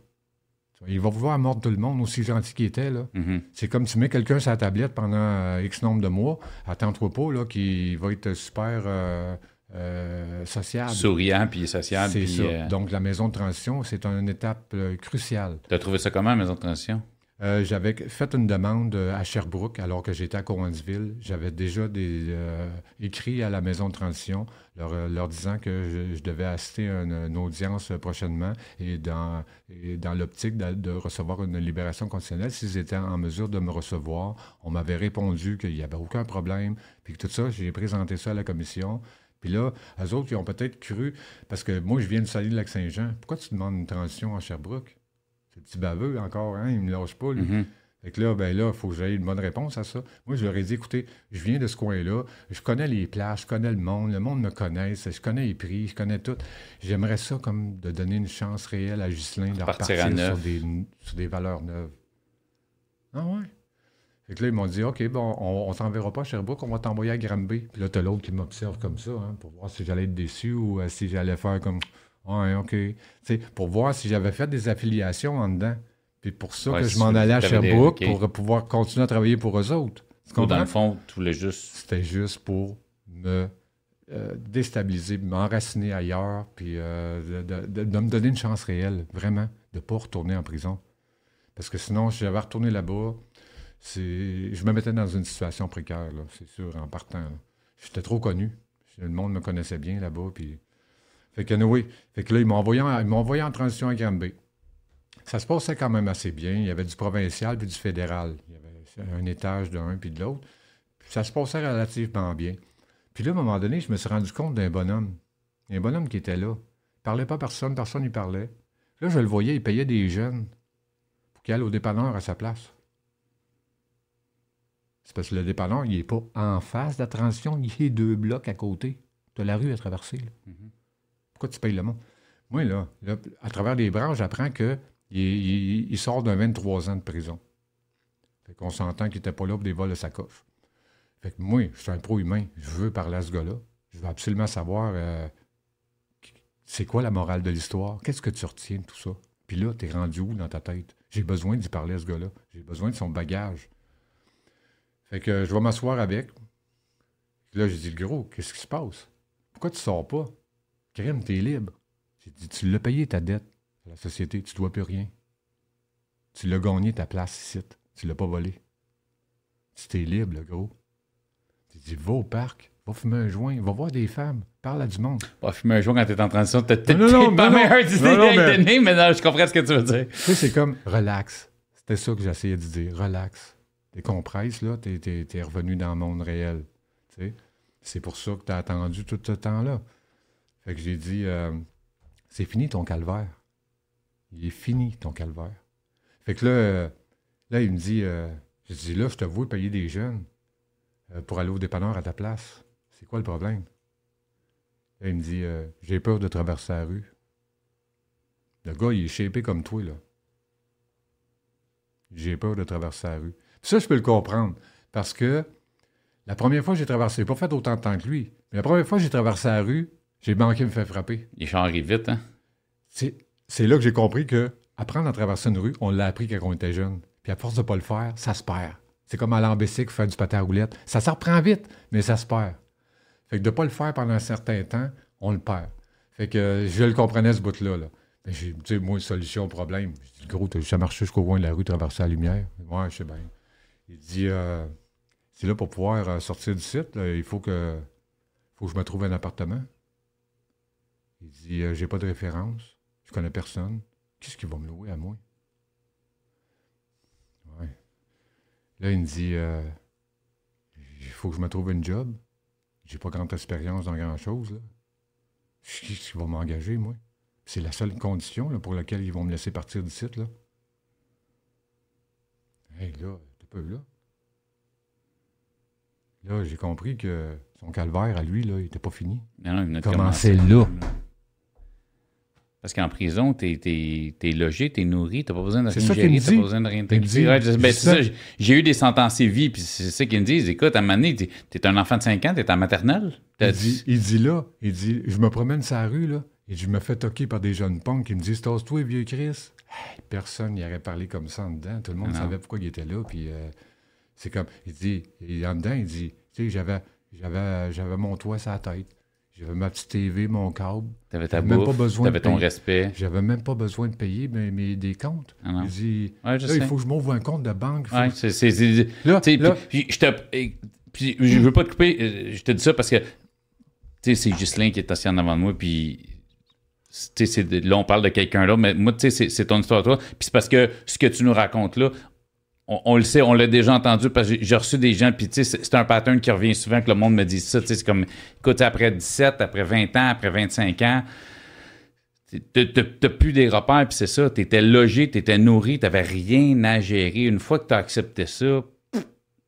Tu Il va vouloir mordre tout le monde, aussi gentil qu'il était, là. Mhm. C'est comme tu mets quelqu'un sur la tablette pendant euh, X nombre de mois, attends-toi pas, là, qu'il va être super euh, euh, sociable. souriant puis sociable. C'est puis, ça. euh, Donc, la maison de transition, c'est une étape euh, cruciale. T'as trouvé ça comment, maison de transition? Euh, j'avais fait une demande à Sherbrooke alors que j'étais à Cowansville. J'avais déjà des, écrit à la maison de transition leur, leur disant que je, je devais assister à une, une audience prochainement et dans, et dans l'optique de, de recevoir une libération conditionnelle s'ils étaient en mesure de me recevoir. On m'avait répondu qu'il n'y avait aucun problème. Puis que tout ça, j'ai présenté ça à la commission. Puis là, eux autres, ils ont peut-être cru, parce que moi, je viens de salir de Lac-Saint-Jean. Pourquoi tu demandes une transition à Sherbrooke? C'est le petit baveux encore, hein? Il me lâche pas, lui. Mhm. Fait que là, ben là, il faut que j'aie une bonne réponse à ça. Moi, je leur ai dit, écoutez, je viens de ce coin-là, je connais les plages, je connais le monde, le monde me connaît, je connais les prix, je connais tout. J'aimerais ça comme de donner une chance réelle à Ghislain de Partir repartir sur des, sur des valeurs neuves. Ah ouais? Fait que là, ils m'ont dit, OK, bon, on, on t'enverra pas à Sherbrooke, on va t'envoyer à Granby. Puis là, t'as l'autre qui m'observe comme ça, hein, pour voir si j'allais être déçu ou euh, si j'allais faire comme, ouais, OK. Pour voir si j'avais fait des affiliations en dedans. Puis pour ça Ouais, que je m'en allais à Sherbrooke OK. pour pouvoir continuer à travailler pour eux autres. Ou dans le fond, tu voulais juste. C'était juste pour me euh, déstabiliser, m'enraciner ailleurs, puis euh, de, de- de- me donner une chance réelle, vraiment, de ne pas retourner en prison. Parce que sinon, si j'avais retourné là-bas, je me mettais dans une situation précaire, c'est sûr, en partant. J'étais trop connu. Le monde me connaissait bien là-bas. Puis... Fait que, oui. Fait que là, ils m'ont envoyé, en- transition à Granby. Ça se passait quand même assez bien. Il y avait du provincial puis du fédéral. Il y avait un étage d'un puis de l'autre. Ça se passait relativement bien. Puis là, à un moment donné, je me suis rendu compte d'un bonhomme. Un bonhomme qui était là. Il parlait pas à personne, personne n'y parlait. Là, je le voyais, il payait des jeunes pour qu'ils aillent au dépanneur à sa place. C'est parce que le dépanneur, il n'est pas en face de la transition, il est deux blocs à côté. Tu as la rue à traverser. là. Mhm. Pourquoi tu payes le monde? Moi, là, là, à travers les branches, j'apprends qu'il il, il sort d'un 23 ans de prison. Fait qu'on s'entend qu'il n'était pas là pour des vols de sacoche. Fait que moi, je suis un pro-humain. Je veux parler à ce gars-là. Je veux absolument savoir euh, c'est quoi la morale de l'histoire? Qu'est-ce que tu retiens de tout ça? Puis là, t'es rendu où dans ta tête? J'ai besoin d'y parler à ce gars-là. J'ai besoin de son bagage. Fait que je vais m'asseoir avec. Là, j'ai dit, le gros, qu'est-ce qui se passe? Pourquoi tu sors pas? Crème, t'es libre. J'ai dit, tu l'as payé ta dette à la société, tu dois plus rien. Tu l'as gagné ta place ici. Tu l'as pas volé. Tu t'es libre, le gros. J'ai dit, va au parc, Va fumer un joint, va voir des femmes, parle à du monde. Va fumer un joint quand t'es en transition, non, pas non, meilleure non. idée Non, non, à mais- mais non, je comprends ce que tu veux dire. Tu sais, c'est comme relax. C'était ça que j'essayais de dire. Relax. Décompresse, là, t'es revenu dans le monde réel. Tu. C'est pour ça que t'as attendu tout ce temps-là. Fait que j'ai dit, euh, c'est fini ton calvaire. Il est fini ton calvaire. Fait que là, euh, là il me dit, euh, j'ai là, je te vois payer des jeunes pour aller au dépanneur à ta place. C'est quoi le problème? Là, il me dit, j'ai peur de traverser la rue. Le gars, il est shapé comme toi, là. J'ai peur de traverser la rue. Ça, je peux le comprendre. Parce que la première fois que j'ai traversé, j'ai pas fait autant de temps que lui, mais la première fois que j'ai traversé la rue, j'ai manqué de me faire frapper. Les gens arrivent vite, hein? C'est, c'est là que j'ai compris que apprendre à traverser une rue, on l'a appris quand on était jeune. Puis à force de pas le faire, ça se perd. C'est comme aller en bicycle, faire du patin à roulette. Ça se reprend vite, mais ça se perd. Fait que de pas le faire pendant un certain temps, on le perd. Fait que euh, je le comprenais ce bout-là. Là. Mais j'ai, tu sais, moi, solution au problème. J'ai dit, gros, t'as juste à marcher jusqu'au coin de la rue, traverser la lumière. Ouais, je sais bien. Il dit, euh, c'est là pour pouvoir euh, sortir du site, il faut que, faut que je me trouve un appartement. Il dit, euh, j'ai pas de référence, je connais personne. Qu'est-ce qu'il va me louer à moi? Là, il me dit, euh, il faut que je me trouve une job. J'ai pas grande expérience dans grand-chose. Qu'est-ce qui va m'engager, moi? C'est la seule condition pour laquelle ils vont me laisser partir du site, là. Là, peu là. Là, j'ai compris que son calvaire à lui, là, il était pas fini. Non, non, il venait de Commencer là. Parce qu'en prison, t'es, t'es, t'es logé, t'es nourri, t'as pas besoin de rien t'as pas besoin de rien je- ben, j'ai- eu des sentencés vie, puis c'est ça qu'ils me disent. Écoute, à un moment donné, t'es, un enfant de 5 ans, t'es en maternelle. T'as Il dit, il dit là, il dit, je me promène sur la rue, là, et je me fais toquer par des jeunes punks qui me disent, Tasse-toi, vieux Chris. Hey, personne n'y aurait parlé comme ça en dedans. Tout le monde Non. savait pourquoi il était là. Puis euh, c'est comme, il dit, en dedans, il dit, tu sais, j'avais, j'avais, j'avais mon toit sur la tête. J'avais ma petite TV, mon câble. T'avais ta J'avais même bouffe, pas besoin t'avais ton payer. respect. J'avais même pas besoin de payer mes, mes- des comptes. Ah. Il dit, Ouais, là, il faut que je m'ouvre un compte de banque. Faut- Ouais, c'est, c'est, c'est- Là, là- puis, je te, puis je veux pas te couper, euh, je te dis ça parce que, tu sais, c'est Ghislain qui est assis en avant de moi, puis, tu sais, c'est de- là, on parle de quelqu'un là, mais moi, tu sais, c'est, ton histoire, toi. Puis c'est parce que ce que tu nous racontes là, on, on le sait, on l'a déjà entendu parce que j'ai- reçu des gens, puis tu sais, c'est, un pattern qui revient souvent que le monde me dise ça, tu sais, c'est comme, écoute, après 17, après 20 ans, après 25 ans, T'as- plus des repères, puis c'est ça. T'étais logé, t'étais nourri, t'avais rien à gérer. Une fois que t'as accepté ça,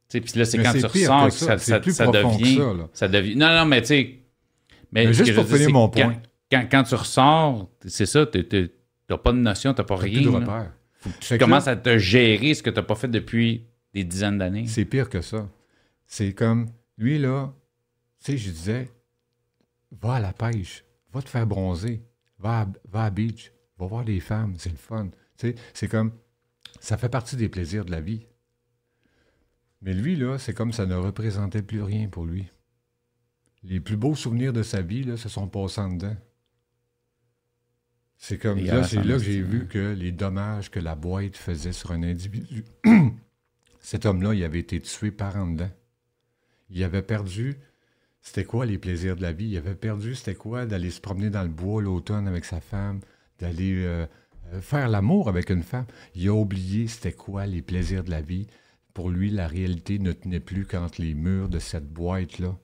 puis là, c'est quand tu ressors que que ça. ça, devient. ça, là. ça devient. Non, non, mais tu sais. Mais, Mais juste pour finir mon quand- point. Quand, quand tu ressors, c'est ça, t'es- t'as pas de notion, t'as pas T'as rien. plus de. Tu Fait que là- commences à te gérer ce que t'as pas fait depuis des dizaines d'années. C'est pire que ça. C'est comme, lui, là, tu sais, je disais, va à la pêche, va te faire bronzer, va à, va à beach, va voir des femmes, c'est le fun. Tu sais, c'est comme, ça fait partie des plaisirs de la vie. Mais lui, là, c'est comme ça ne représentait plus rien pour lui. Les plus beaux souvenirs de sa vie, là, se sont passés en dedans. C'est comme, là, c'est là que j'ai vu que les dommages que la boîte faisait sur un individu, cet homme-là, il avait été tué par en dedans. Il avait perdu, c'était quoi les plaisirs de la vie? Il avait perdu, c'était quoi d'aller se promener dans le bois l'automne avec sa femme, d'aller euh, euh, faire l'amour avec une femme? Il a oublié c'était quoi les plaisirs de la vie. Pour lui, la réalité ne tenait plus qu'entre les murs de cette boîte-là.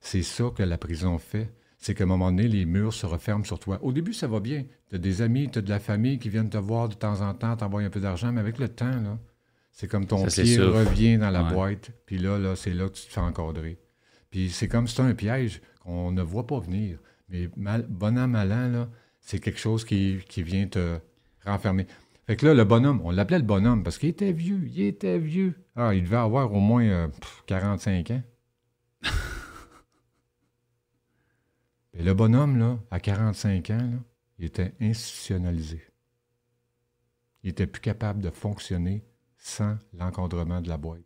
C'est ça que la prison fait. C'est qu'à un moment donné, les murs se referment sur toi. Au début, ça va bien. Tu as des amis, tu as de la famille qui viennent te voir de temps en temps, t'envoient un peu d'argent, mais avec le temps, là, c'est comme ton Ça pied revient dans la Ouais. boîte, puis là, là c'est là que tu te fais encadrer. Puis c'est comme c'est un piège qu'on ne voit pas venir. Mais mal, bon an, mal an, là, c'est quelque chose qui, qui vient te renfermer. Fait que là, le bonhomme, on l'appelait le bonhomme parce qu'il était vieux, il était vieux. Ah, il devait avoir au moins euh, pff, 45 ans. Et le bonhomme, là, à 45 ans, là, il était institutionnalisé. Il était plus capable de fonctionner sans l'encadrement de la boîte.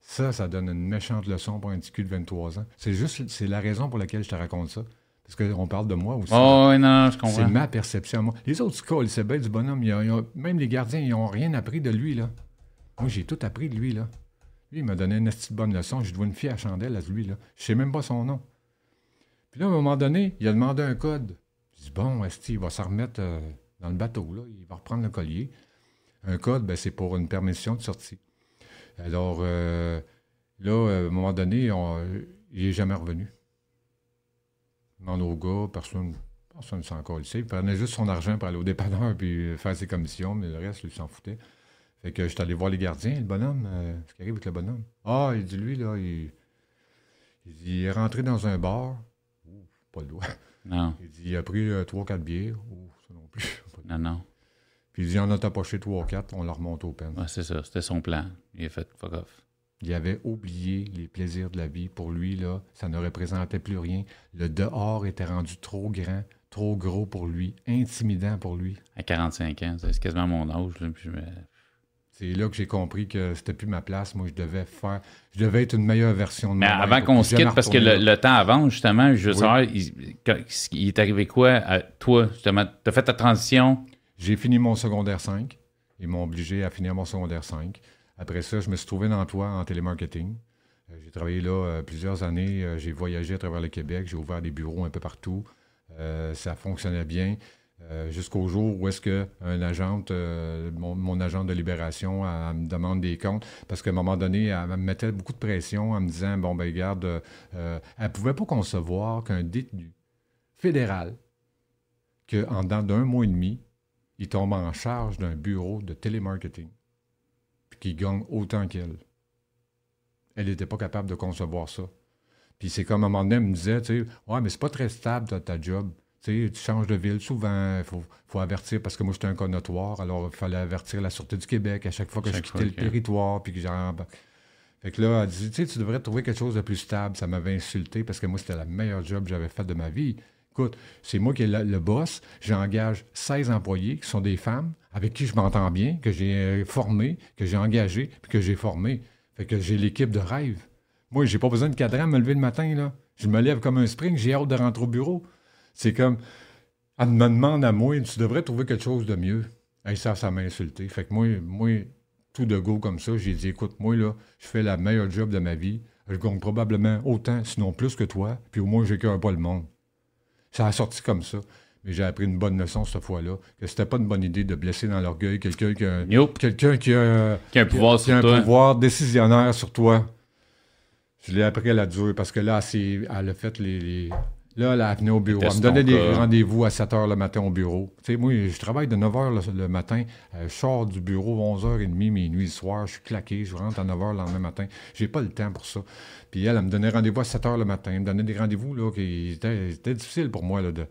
Ça, ça donne une méchante leçon pour un petit cul de 23 ans. C'est juste, c'est la raison pour laquelle je te raconte ça. Parce qu'on parle de moi aussi. Oh, oui, non, je c'est comprends. ma perception moi. Les autres cas, c'est bien du bonhomme. Ils ont- ils ont- même les gardiens, ils n'ont rien appris de lui, là. Moi, j'ai tout appris de lui, là. Lui, il m'a donné une petite bonne leçon. Je dois une fille à chandelle à lui, là. Je sais même pas son nom. Puis là, à un moment donné, il a demandé un code. Je dis, bon, Esti, il va s'en remettre euh, dans le bateau, là? Il va reprendre le collier. Un code, ben, c'est pour une permission de sortie. Alors, euh, là, à un moment donné, on- il n'est jamais revenu. Demande au gars, personne personne ne s'en colle. Il prenait juste son argent pour aller au dépanneur puis faire ses commissions, mais le reste, lui, il s'en foutait. Fait que j'étais allé voir les gardiens, le bonhomme, euh, ce qui arrive avec le bonhomme. Ah, il dit, lui, là, il, il dit, il est rentré dans un bar. Pas le doigt. Non, Il dit, il a pris euh, trois, quatre bières. Ouh, ça non plus. Non, non. Puis il dit, en a tapoché trois, quatre, on l'a remonté au peine. Ouais, c'est ça. C'était son plan. Il a fait fuck off. Il avait oublié les plaisirs de la vie. Pour lui, là, ça ne représentait plus rien. Le dehors était rendu trop grand, trop gros pour lui, intimidant pour lui. À 45 ans, c'est quasiment mon âge. Là, puis je me- C'est là que j'ai compris que c'était plus ma place. Moi, je devais faire. Je devais être une meilleure version de Mais moi-même avant qu'on se quitte, parce que le, temps avance, justement, je veux Oui. savoir, il, est arrivé quoi à toi, justement? Tu as fait ta transition? J'ai fini mon secondaire 5. Ils m'ont obligé à finir mon secondaire 5. Après ça, je me suis trouvé un emploi en télémarketing. Euh, J'ai travaillé là euh, plusieurs années. Euh, J'ai voyagé à travers le Québec. J'ai ouvert des bureaux un peu partout. Euh, ça fonctionnait bien. Euh, Jusqu'au jour où est-ce que un agente, euh, mon, agent de libération, me demande des comptes parce qu'à un moment donné, elle, me mettait beaucoup de pression en me disant bon ben regarde, euh, elle pouvait pas concevoir qu'un détenu fédéral, que en dedans d'un mois et demi, il tombe en charge d'un bureau de télémarketing, puis qu'il gagne autant qu'elle. Elle n'était pas capable de concevoir ça. Puis c'est comme à un moment donné, elle me disait, tu sais, ouais, mais c'est pas très stable ta, ta job. Tu sais, tu changes de ville souvent, il faut, faut avertir, parce que moi, j'étais un cas notoire, alors il fallait avertir la Sûreté du Québec à chaque fois que Chaque je quittais le que- territoire, puis que j'en... Fait que là, elle dit, tu sais, tu devrais trouver quelque chose de plus stable. Ça m'avait insulté, parce que moi, c'était la meilleure job que j'avais faite de ma vie. Écoute, c'est moi qui est le, le boss. J'engage 16 employés qui sont des femmes avec qui je m'entends bien, que j'ai euh, formé, que j'ai engagé, puis que j'ai formé. Fait que j'ai l'équipe de rêve. Moi, j'ai pas besoin de cadran à me lever le matin, là. Je me lève comme un spring, j'ai hâte de rentrer au bureau. C'est comme, elle me demande à moi, tu devrais trouver quelque chose de mieux. Hey, ça, ça m'a insulté. Fait que moi, moi, tout de go comme ça, j'ai dit, écoute, moi, là, je fais la meilleure job de ma vie. Je gagne probablement autant, sinon plus que toi, puis au moins, j'écœure pas le monde. Ça a sorti comme ça. Mais j'ai appris une bonne leçon cette fois-là, que c'était pas une bonne idée de blesser dans l'orgueil quelqu'un qui a, Nope. quelqu'un qui a, Qui a un pouvoir qui a sur un toi. pouvoir décisionnaire sur toi. Je l'ai appris à la dure parce que là, c'est, elle a fait les. les- Là, elle venait au bureau. Elle me donnait des rendez-vous à 7 h le matin au bureau. Tu sais, moi, je travaille de 9 h le, le matin. Euh, je sors du bureau 11h30, minuit le soir. Je suis claqué. Je rentre à 9 h le lendemain matin. J'ai pas le temps pour ça. Puis elle, elle me donnait rendez-vous à 7 h le matin. Elle me donnait des rendez-vous là, qui étaient, étaient difficiles pour moi. Là, de...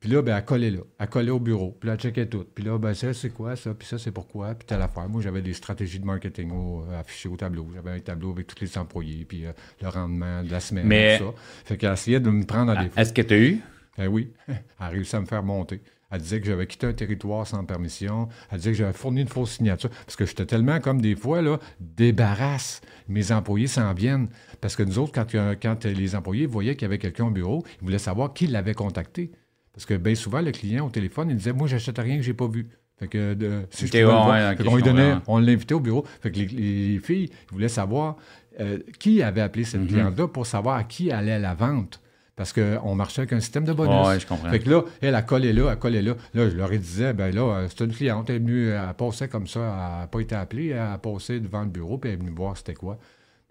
Puis là, ben, elle collait là. Elle collait au bureau. Puis là, elle checkait tout. Puis là, ben, ça, c'est quoi ça? Puis ça, c'est pourquoi? Puis telle affaire. Moi, j'avais des stratégies de marketing au- euh, affichées au tableau. J'avais un tableau avec tous les employés. Puis euh, le rendement de la semaine. Mais- Tout ça. Fait qu'elle essayait de me prendre à Ah, défaut. Est-ce que tu as eu? Ben oui, elle a réussi à me faire monter. Elle disait que j'avais quitté un territoire sans permission. Elle disait que j'avais fourni une fausse signature. Parce que j'étais tellement comme des fois, là, débarrasse. Mes employés s'en viennent. Parce que nous autres, quand, quand les employés voyaient qu'il y avait quelqu'un au bureau, ils voulaient savoir qui l'avait contacté. Parce que bien souvent, le client au téléphone, il disait Moi, j'achète rien que j'ai pas vu. Fait que de- si je ouais, voir- ouais, ok, fait je qu'on lui donnait, comprends. on l'invitait au bureau. Fait que les, les filles ils voulaient savoir euh, qui avait appelé cette Mhm. cliente-là pour savoir à qui allait la vente. Parce qu'on marchait avec un système de bonus. Ouais, je comprends. Fait que là, elle a collé là, elle collé là. Là, je leur disais, ben là, euh, c'est une cliente, elle est venue, elle passait comme ça, elle n'a pas été appelée, elle a passé devant le bureau, puis elle est venue voir c'était quoi.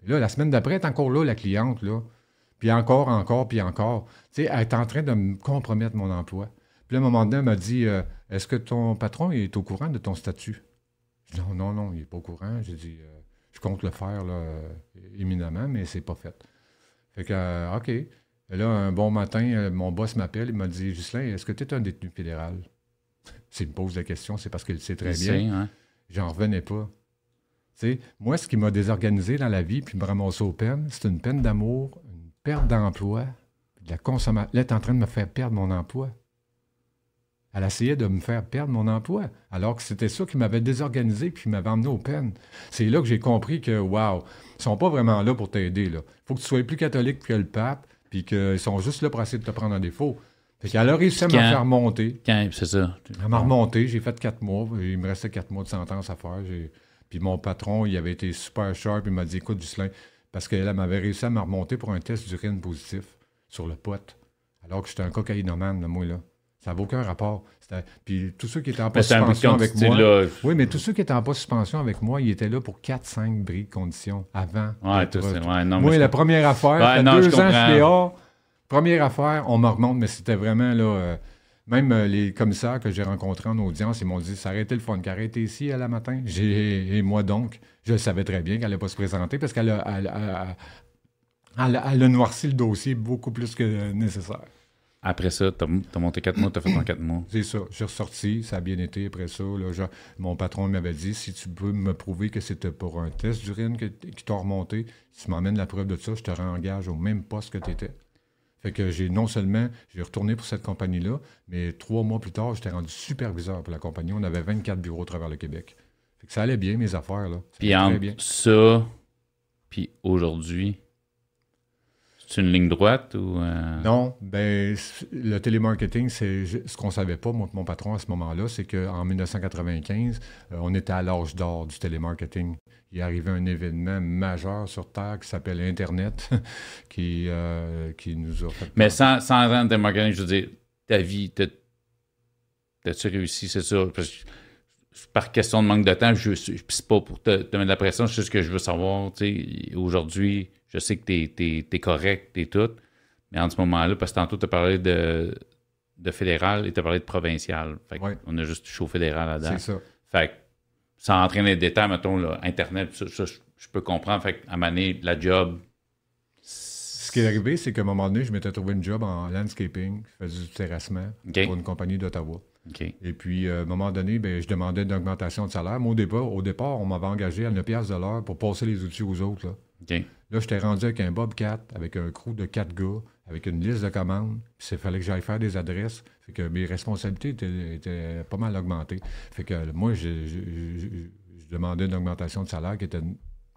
Là, la semaine d'après, elle est encore là, la cliente, là. Puis encore, encore, puis encore. Tu sais, elle est en train de me compromettre mon emploi. Puis là, à un moment donné, elle m'a dit, euh, est-ce que ton patron est au courant de ton statut? Je dis, non, non, non, il n'est pas au courant. J'ai dit, euh, je compte le faire, là, éminemment, mais c'est pas fait. Fait que, euh, OK. Et là, un bon matin, mon boss m'appelle, il m'a dit Ghislain, est-ce que tu es un détenu fédéral? S'il me pose la question, c'est parce qu'il sait très bien. hein. J'en revenais pas. Tu sais, moi, ce qui m'a désorganisé dans la vie, puis me ramasser aux peines, c'est une peine d'amour, perte d'emploi, de la consommation. Là, elle est en train de me faire perdre mon emploi. Elle essayait de me faire perdre mon emploi, alors que c'était ça qui m'avait désorganisé puis qui m'avait emmené aux peines. C'est là que j'ai compris que, wow, ils sont pas vraiment là pour t'aider. Il faut que tu sois plus catholique que le pape, puis qu'ils sont juste là pour essayer de te prendre en défaut. Fait qu'elle a réussi à me faire monter. Quand- c'est ça. Elle m'a remonté, j'ai fait quatre mois. Il me restait quatre mois de sentence à faire. Puis mon patron, il avait été super sharp. Il m'a dit Écoute, Ghislain, parce qu'elle m'avait réussi à me remonter pour un test d'urine positif sur le pote, alors que j'étais un cocaïnomane, moi, là. Ça n'avait aucun rapport. Puis tous ceux qui étaient en pas suspension avec moi. là. Oui, mais tous ceux qui étaient en pas suspension avec moi, ils étaient là pour 4-5 bris de conditions avant. Ouais, non, moi, mais la première affaire, Ouais, ça non, je deux ans je dehors. Première affaire, on me remonte, mais c'était vraiment là. euh, même euh, les commissaires que j'ai rencontrés en audience, ils m'ont dit ça aurait été le fun qu'arrêter ici à la matin. Et moi donc, je savais très bien qu'elle n'allait pas se présenter parce qu'elle a, elle, a- elle a- elle a noirci le dossier beaucoup plus que nécessaire. Après ça, t'as as monté quatre mois, t'as fait ton quatre mois. C'est ça. J'ai ressorti, ça a bien été après ça. là, je- mon patron m'avait dit si tu peux me prouver que c'était pour un test d'urine qui t'a remonté, si tu m'emmènes la preuve de ça, je te réengage au même poste que tu étais. Fait que j'ai non seulement j'ai retourné pour cette compagnie-là, mais trois mois plus tard, j'étais rendu superviseur pour la compagnie. On avait 24 bureaux à travers le Québec. Fait que ça allait bien, mes affaires. Là. Ça Puis entre bien. ça, puis aujourd'hui, c'est une ligne droite ou. euh, Non, ben le télémarketing, c'est ce qu'on savait pas, moi, mon patron à ce moment-là, c'est qu'en 1995, euh, on était à l'âge d'or du télémarketing. Il est arrivé un événement majeur sur Terre qui s'appelle Internet, qui, euh, qui nous a fait. Mais sans, sans rentrer dans le marketing, je veux dire, ta vie, t'as- t'as-tu réussi, c'est ça? Parce que, par question de manque de temps, je c'est pas pour te, te mettre la pression, c'est juste que je veux savoir, tu sais, aujourd'hui, je sais que t'es, t'es, t'es correct, t'es tout, mais en ce moment-là, parce que tantôt, t'as parlé de, de fédéral et t'as parlé de provincial. Fait Ouais. on a juste touché au fédéral là-dedans. C'est ça. Fait que, sans entrer dans les détails, mettons, là, Internet, ça, ça, je, je peux comprendre. Fait qu'à donné, la job. Ce qui est arrivé, c'est qu'à un moment donné, je m'étais trouvé une job en landscaping, je faisais du terrassement pour une compagnie d'Ottawa. Et puis, euh, à un moment donné, ben, je demandais une augmentation de salaire. Moi, au départ, au départ on m'avait engagé à 9 piastres de l'heure pour passer les outils aux autres. Là, OK. Là, j'étais rendu avec un Bobcat, avec un crew de quatre gars, avec une liste de commandes. Il fallait que j'aille faire des adresses. Fait que mes responsabilités étaient, pas mal augmentées. Fait que moi, je demandais une augmentation de salaire qui était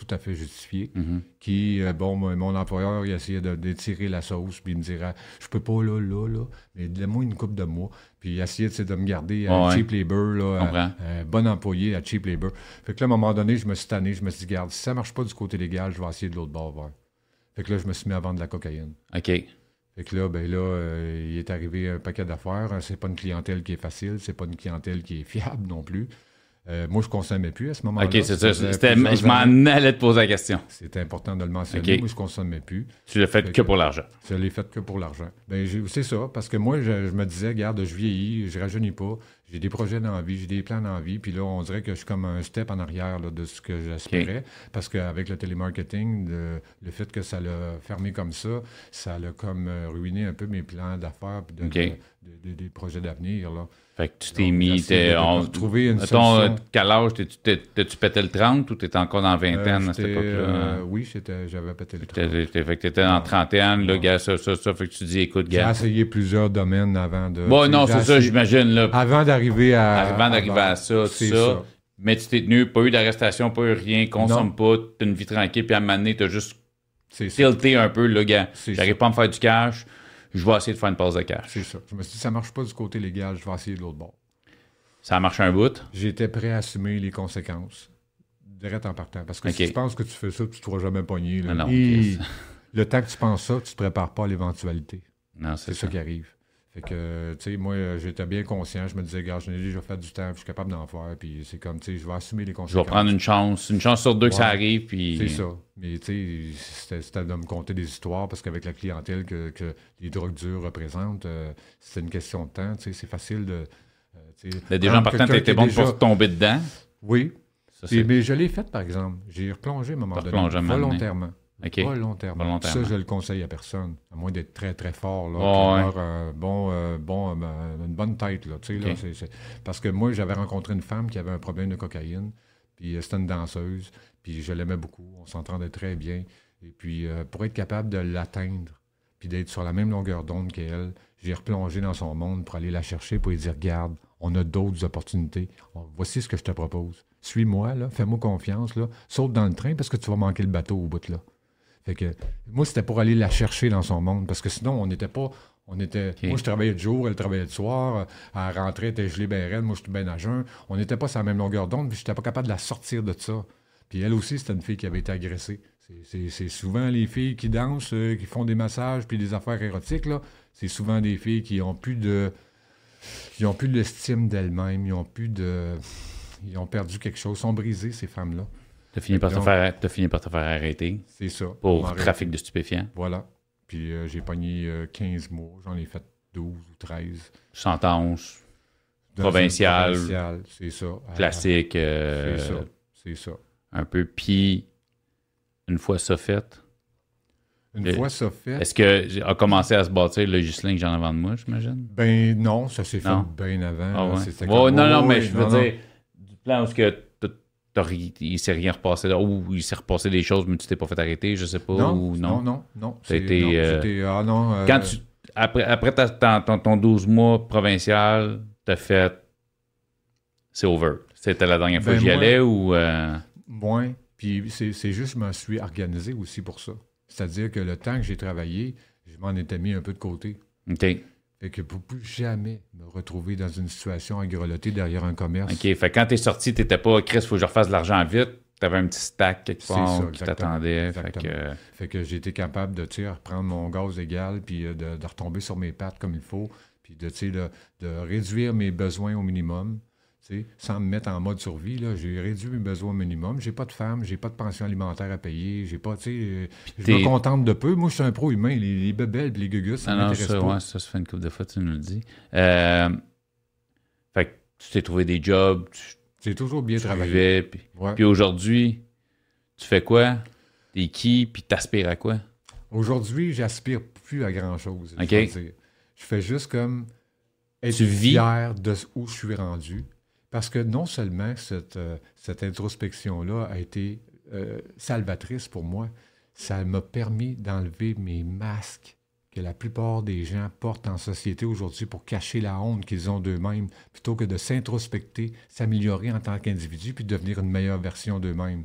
tout à fait justifiée. Mhm. Qui, euh, bon, mon, employeur, il essayait de- d'étirer la sauce, puis il me dirait, je peux pas là, là, là, mais donne-moi une coupe de mois. Puis il essayait de me garder à Ouais. cheap labor, là, bon employé à cheap labor. Fait que là, à un moment donné, je me suis tanné, je me suis dit, garde, si ça marche pas du côté légal, je vais essayer de l'autre bord. voir. Fait que là, je me suis mis à vendre de la cocaïne. OK. Fait que là, ben là, euh, il est arrivé un paquet d'affaires. C'est pas une clientèle qui est facile, c'est pas une clientèle qui est fiable non plus. Euh, moi, je consommais plus à ce moment-là. OK, c'est ça. je m'en allais te poser la question. C'est important de le mentionner. Moi, je consommais plus. Tu l'as fait Fait que pour l'argent. Je l'ai fait que pour l'argent. Ben, c'est ça, parce que moi, je, je me disais, regarde, je vieillis, je rajeunis pas, j'ai des projets dans la vie, j'ai des plans dans la vie, puis là, on dirait que je suis comme un step en arrière là, de ce que j'espérais, parce qu'avec le télémarketing, le, le fait que ça l'a fermé comme ça, ça l'a comme euh, ruiné un peu mes plans d'affaires, puis de, OK. de- de- des projets d'avenir. Là. Fait que tu t'es Donc, mis. t'es- de on- trouver une Mettons, euh, quel âge t'as-tu pété le 30 ou t'étais encore dans la vingtaine Euh, à cette époque-là? euh, oui, j'avais pété le train. T'étais- t'étais- fait que t'étais dans la trentaine, là, gars, ça, ça, ça. Fait que tu dis, écoute, J'ai gars. essayé plusieurs domaines avant de... Bon, non, j'ai c'est ça, j'imagine, là. Avant d'arriver à... Avant d'arriver à ça, tout c'est ça. Mais tu t'es tenu, pas eu d'arrestation, pas eu rien, consomme pas, t'as une vie tranquille, puis à un moment donné, t'as juste ça. tilté un peu, là, gars. J'arrive pas à me faire du cash, je vais essayer de faire une pause de cash. C'est ça. Je me suis dit, ça marche pas du côté légal, je vais essayer de l'autre bord. Ça a marché un bout. J'étais prêt à assumer les conséquences, direct en partant. Parce que si tu penses que tu fais ça, tu ne pourras jamais pogner. là. Ah non, le temps que tu penses ça, tu ne te prépares pas à l'éventualité. Non, c'est C'est ça ça. qui arrive. Fait que, tu sais, moi, euh, j'étais bien conscient. Je me disais, gars, je n'ai déjà fait du temps, puis je suis capable d'en faire. Puis c'est comme, tu sais, je vais assumer les Je conséquences. vais prendre une chance, une chance sur deux que ça arrive, puis... C'est ça. Mais tu sais, c'était- de me conter des histoires parce qu'avec la clientèle que, que les drogues dures représentent, euh, c'est une question de temps. Tu sais, c'est facile de. euh, tu en prendre partant, t'étais bon déjà- pour tomber dedans. Oui. Ça, Et- mais je l'ai fait, par exemple. J'ai replongé à un moment donné. volontairement. OK. Volontairement. Volontairement. Ça, je le conseille à personne. À moins d'être très, très fort. Là, ouais. un bon, euh, bon, euh, une bonne tête. Là, là, Parce que moi, j'avais rencontré une femme qui avait un problème de cocaïne. Puis euh, c'était une danseuse. Puis je l'aimais beaucoup. On s'entendait très bien. Et puis, euh, pour être capable de l'atteindre, puis d'être sur la même longueur d'onde qu'elle, j'ai replongé dans son monde pour aller la chercher, pour lui dire Regarde, on a d'autres opportunités. On- voici ce que je te propose. Suis-moi, fais-moi confiance, là, saute dans le train parce que tu vas manquer le bateau au bout, là. Fait que moi, c'était pour aller la chercher dans son monde, parce que sinon, on n'était pas. On était. Moi, je travaillais de jour, elle travaillait de soir. Elle rentrait, elle était gelée bien raide. Moi, j'étais bien à jeun. On n'était pas sur la même longueur d'onde, puis j'étais pas capable de la sortir de ça. Puis elle aussi, c'était une fille qui avait été agressée. C'est- souvent les filles qui dansent, euh, qui font des massages, puis des affaires érotiques, là. C'est souvent des filles qui ont plus de... qui ont plus de l'estime d'elles-mêmes. Ils ont plus de... Ils ont perdu quelque chose. Ils sont brisées, ces femmes-là. T'as fini, par te faire- fini par te faire arrêter C'est ça. pour trafic de stupéfiants. Voilà. Puis euh, j'ai pogné euh, 15 mois. J'en ai fait 12 ou 13. Sentence Provinciale. provinciale, c'est ça. Classique, euh, C'est ça. C'est ça. un peu. Puis, une fois ça fait, Une fois ça fait, est-ce que a commencé à se bâtir le Gislin que j'en avant de moi, j'imagine? ben non, ça s'est fait bien avant. Ah ouais? Comme- non, non, Oh, mais oui, je veux non, non. dire, du plan où ce que il s'est rien repassé là, ou il s'est repassé des choses, mais tu t'es pas fait arrêter, je sais pas, Non, ou non, non. non, non. Euh, c'était- ah non, euh, Quand tu, après, après ta- ta- ton, ton 12 mois provincial, t'as fait, c'est over. C'était la dernière fois Ben, que j'y moi- allais ou. euh, Moins. Puis c'est c'est juste, je me suis organisé aussi pour ça. C'est-à-dire que le temps que j'ai travaillé, je m'en étais mis un peu de côté. OK. Fait que pour plus jamais me retrouver dans une situation agrelottée derrière un commerce. OK. Fait que quand t'es sorti, t'étais pas, Chris, faut que je refasse de l'argent vite. T'avais un petit stack quelque part qui t'attendait. Fait que, Fait que j'ai été capable de, reprendre mon gaz égal, puis euh, de, de retomber sur mes pattes comme il faut, puis de, de, de réduire mes besoins au minimum, sans me mettre en mode survie. J'ai réduit mes besoins au minimum. J'ai pas de femme, j'ai pas de pension alimentaire à payer, j'ai pas, tu sais, euh, je me contente de peu. Moi, je suis un pro humain. Les, les bébelles, les gugus, ça Ah m'intéresse ça, pas. ouais, ça se fait une couple de fois, tu nous le dis. Euh, fait que tu t'es trouvé des jobs, tu, toujours bien tu travaillé. vivais, puis, Ouais. puis aujourd'hui, tu fais quoi? T'es qui? Puis t'aspires à quoi? Aujourd'hui, j'aspire plus à grand-chose. je fais juste comme être Tu vis? fier de où je suis rendu. Parce que non seulement cette, euh, cette introspection-là a été euh, salvatrice pour moi, ça m'a permis d'enlever mes masques que la plupart des gens portent en société aujourd'hui pour cacher la honte qu'ils ont d'eux-mêmes, plutôt que de s'introspecter, s'améliorer en tant qu'individu, puis devenir une meilleure version d'eux-mêmes.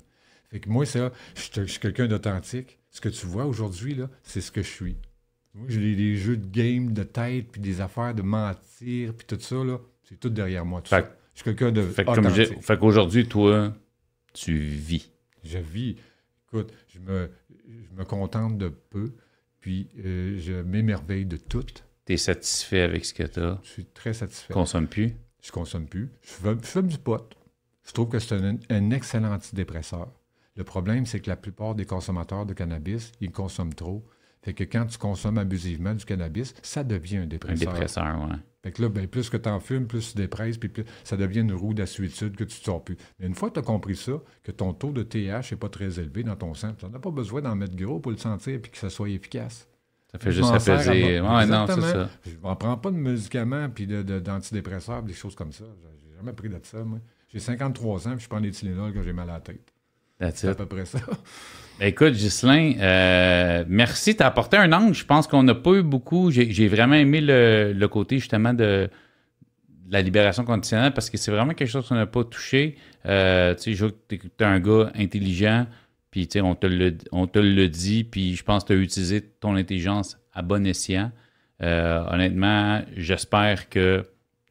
Fait que moi, ça, je suis- je suis quelqu'un d'authentique. Ce que tu vois aujourd'hui, là, c'est ce que je suis. Moi, j'ai des, des jeux de game, de tête, puis des affaires de mentir, puis tout ça, là, c'est tout derrière moi. tout Fait ça. Je suis quelqu'un de Fait comme qu'aujourd'hui, toi, tu vis. Je vis. Écoute, je me, je me contente de peu, puis euh, je m'émerveille de tout. T'es satisfait avec ce que t'as? Je suis très satisfait. Consomme plus? Je consomme plus. Je fume, je fume du pot. Je trouve que c'est un, un excellent antidépresseur. Le problème, c'est que la plupart des consommateurs de cannabis, ils consomment trop. Fait que quand tu consommes abusivement du cannabis, ça devient un Un dépresseur. dépresseur, ouais. Fait que là, ben, plus que tu en fumes, plus tu dépresses, puis plus- ça devient une roue d'assuétude que tu ne sors plus. Mais une fois que tu as compris ça, que ton taux de TH n'est pas très élevé dans ton sang, tu n'as pas besoin d'en mettre gros pour le sentir puis que ça soit efficace. Ça fait Je juste apaiser. Ouais, non, c'est ça. Je ne prends pas de médicaments puis de- de- d'antidépresseurs, des choses comme ça. J'ai jamais pris de ça, moi. J'ai 53 ans puis je prends des Tylenol quand j'ai mal à la tête. C'est à peu près ça. Écoute, Ghislain, euh, merci. T'as apporté un angle. Je pense qu'on n'a pas eu beaucoup. J'ai vraiment aimé le, le côté justement de, de la libération conditionnelle parce que c'est vraiment quelque chose qu'on n'a pas touché. Euh, tu sais, je vois que t'es t'es un gars intelligent, puis tu sais, on te le, on te le dit, puis je pense que tu as utilisé ton intelligence à bon escient. Euh, honnêtement, j'espère que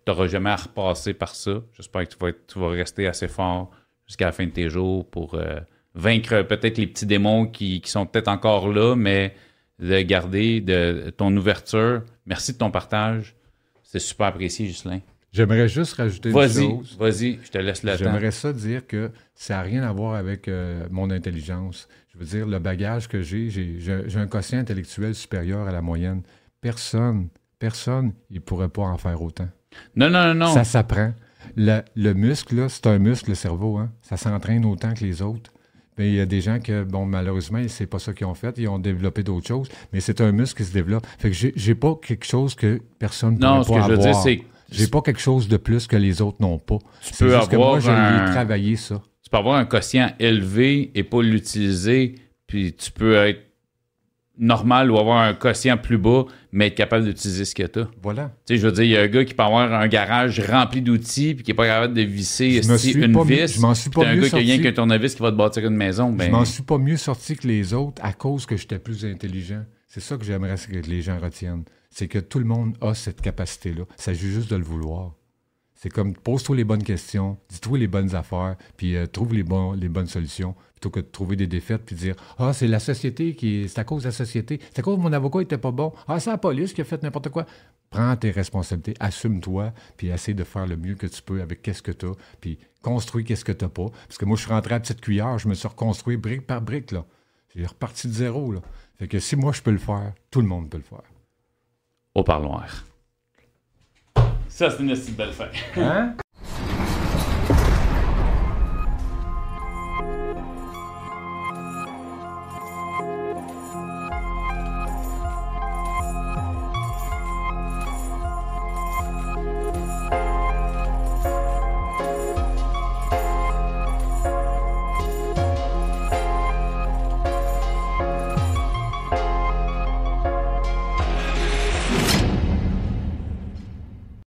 tu n'auras jamais à repasser par ça. J'espère que tu vas, être- tu vas rester assez fort jusqu'à la fin de tes jours pour euh, vaincre peut-être les petits démons qui, qui sont peut-être encore là, mais de garder de, ton ouverture. Merci de ton partage. C'est super apprécié, Ghislain. J'aimerais juste rajouter une Vas-y, chose. vas-y, je te laisse temps. J'aimerais ça dire que ça n'a rien à voir avec euh, mon intelligence. Je veux dire, le bagage que j'ai, j'ai j'ai- j'ai un quotient intellectuel supérieur à la moyenne. Personne, personne, il ne pourrait pas en faire autant. Non, non, non, non. Ça s'apprend. Le, le muscle, là, c'est un muscle, le cerveau. Hein? Ça s'entraîne autant que les autres. Mais il y a des gens que, bon, malheureusement, c'est pas ça qu'ils ont fait. Ils ont développé d'autres choses. Mais c'est un muscle qui se développe. Fait que j'ai pas quelque chose que personne ne non, ce que je veux dire, avoir. c'est que J'ai pas quelque chose de plus que les autres n'ont pas. C'est peux juste que moi, avoir un- travaillé, ça. tu peux avoir un quotient élevé et pas l'utiliser, puis tu peux être normal ou avoir un quotient plus bas, mais être capable d'utiliser ce que tu as. Voilà. Tu sais, je veux dire, il y a un gars qui peut avoir un garage rempli d'outils puis qui est pas capable de visser une vis. je m'en suis pas un mieux gars qui a rien qu'un tournevis qui va te bâtir une maison. Je Ben, m'en suis pas mieux sorti que les autres à cause que j'étais plus intelligent. C'est ça que j'aimerais que les gens retiennent. C'est que tout le monde a cette capacité-là. Il s'agit juste de le vouloir. C'est comme pose-toi les bonnes questions, dis-toi les bonnes affaires, puis euh, trouve les, bonnes solutions, plutôt que de trouver des défaites puis dire Ah, c'est la société qui C'est à cause de la société. C'est à cause mon avocat était pas bon. Ah, c'est la police qui a fait n'importe quoi. Prends tes responsabilités, assume-toi, puis essaie de faire le mieux que tu peux avec qu'est-ce que tu as, puis construis qu'est-ce que tu n'as pas. Parce que moi, je suis rentré à petite cuillère, je me suis reconstruit brique par brique, là. J'ai reparti de zéro, là. Fait que si moi, je peux le faire, tout le monde peut le faire. Au parloir. Ça, c'est une belle fin. Hein?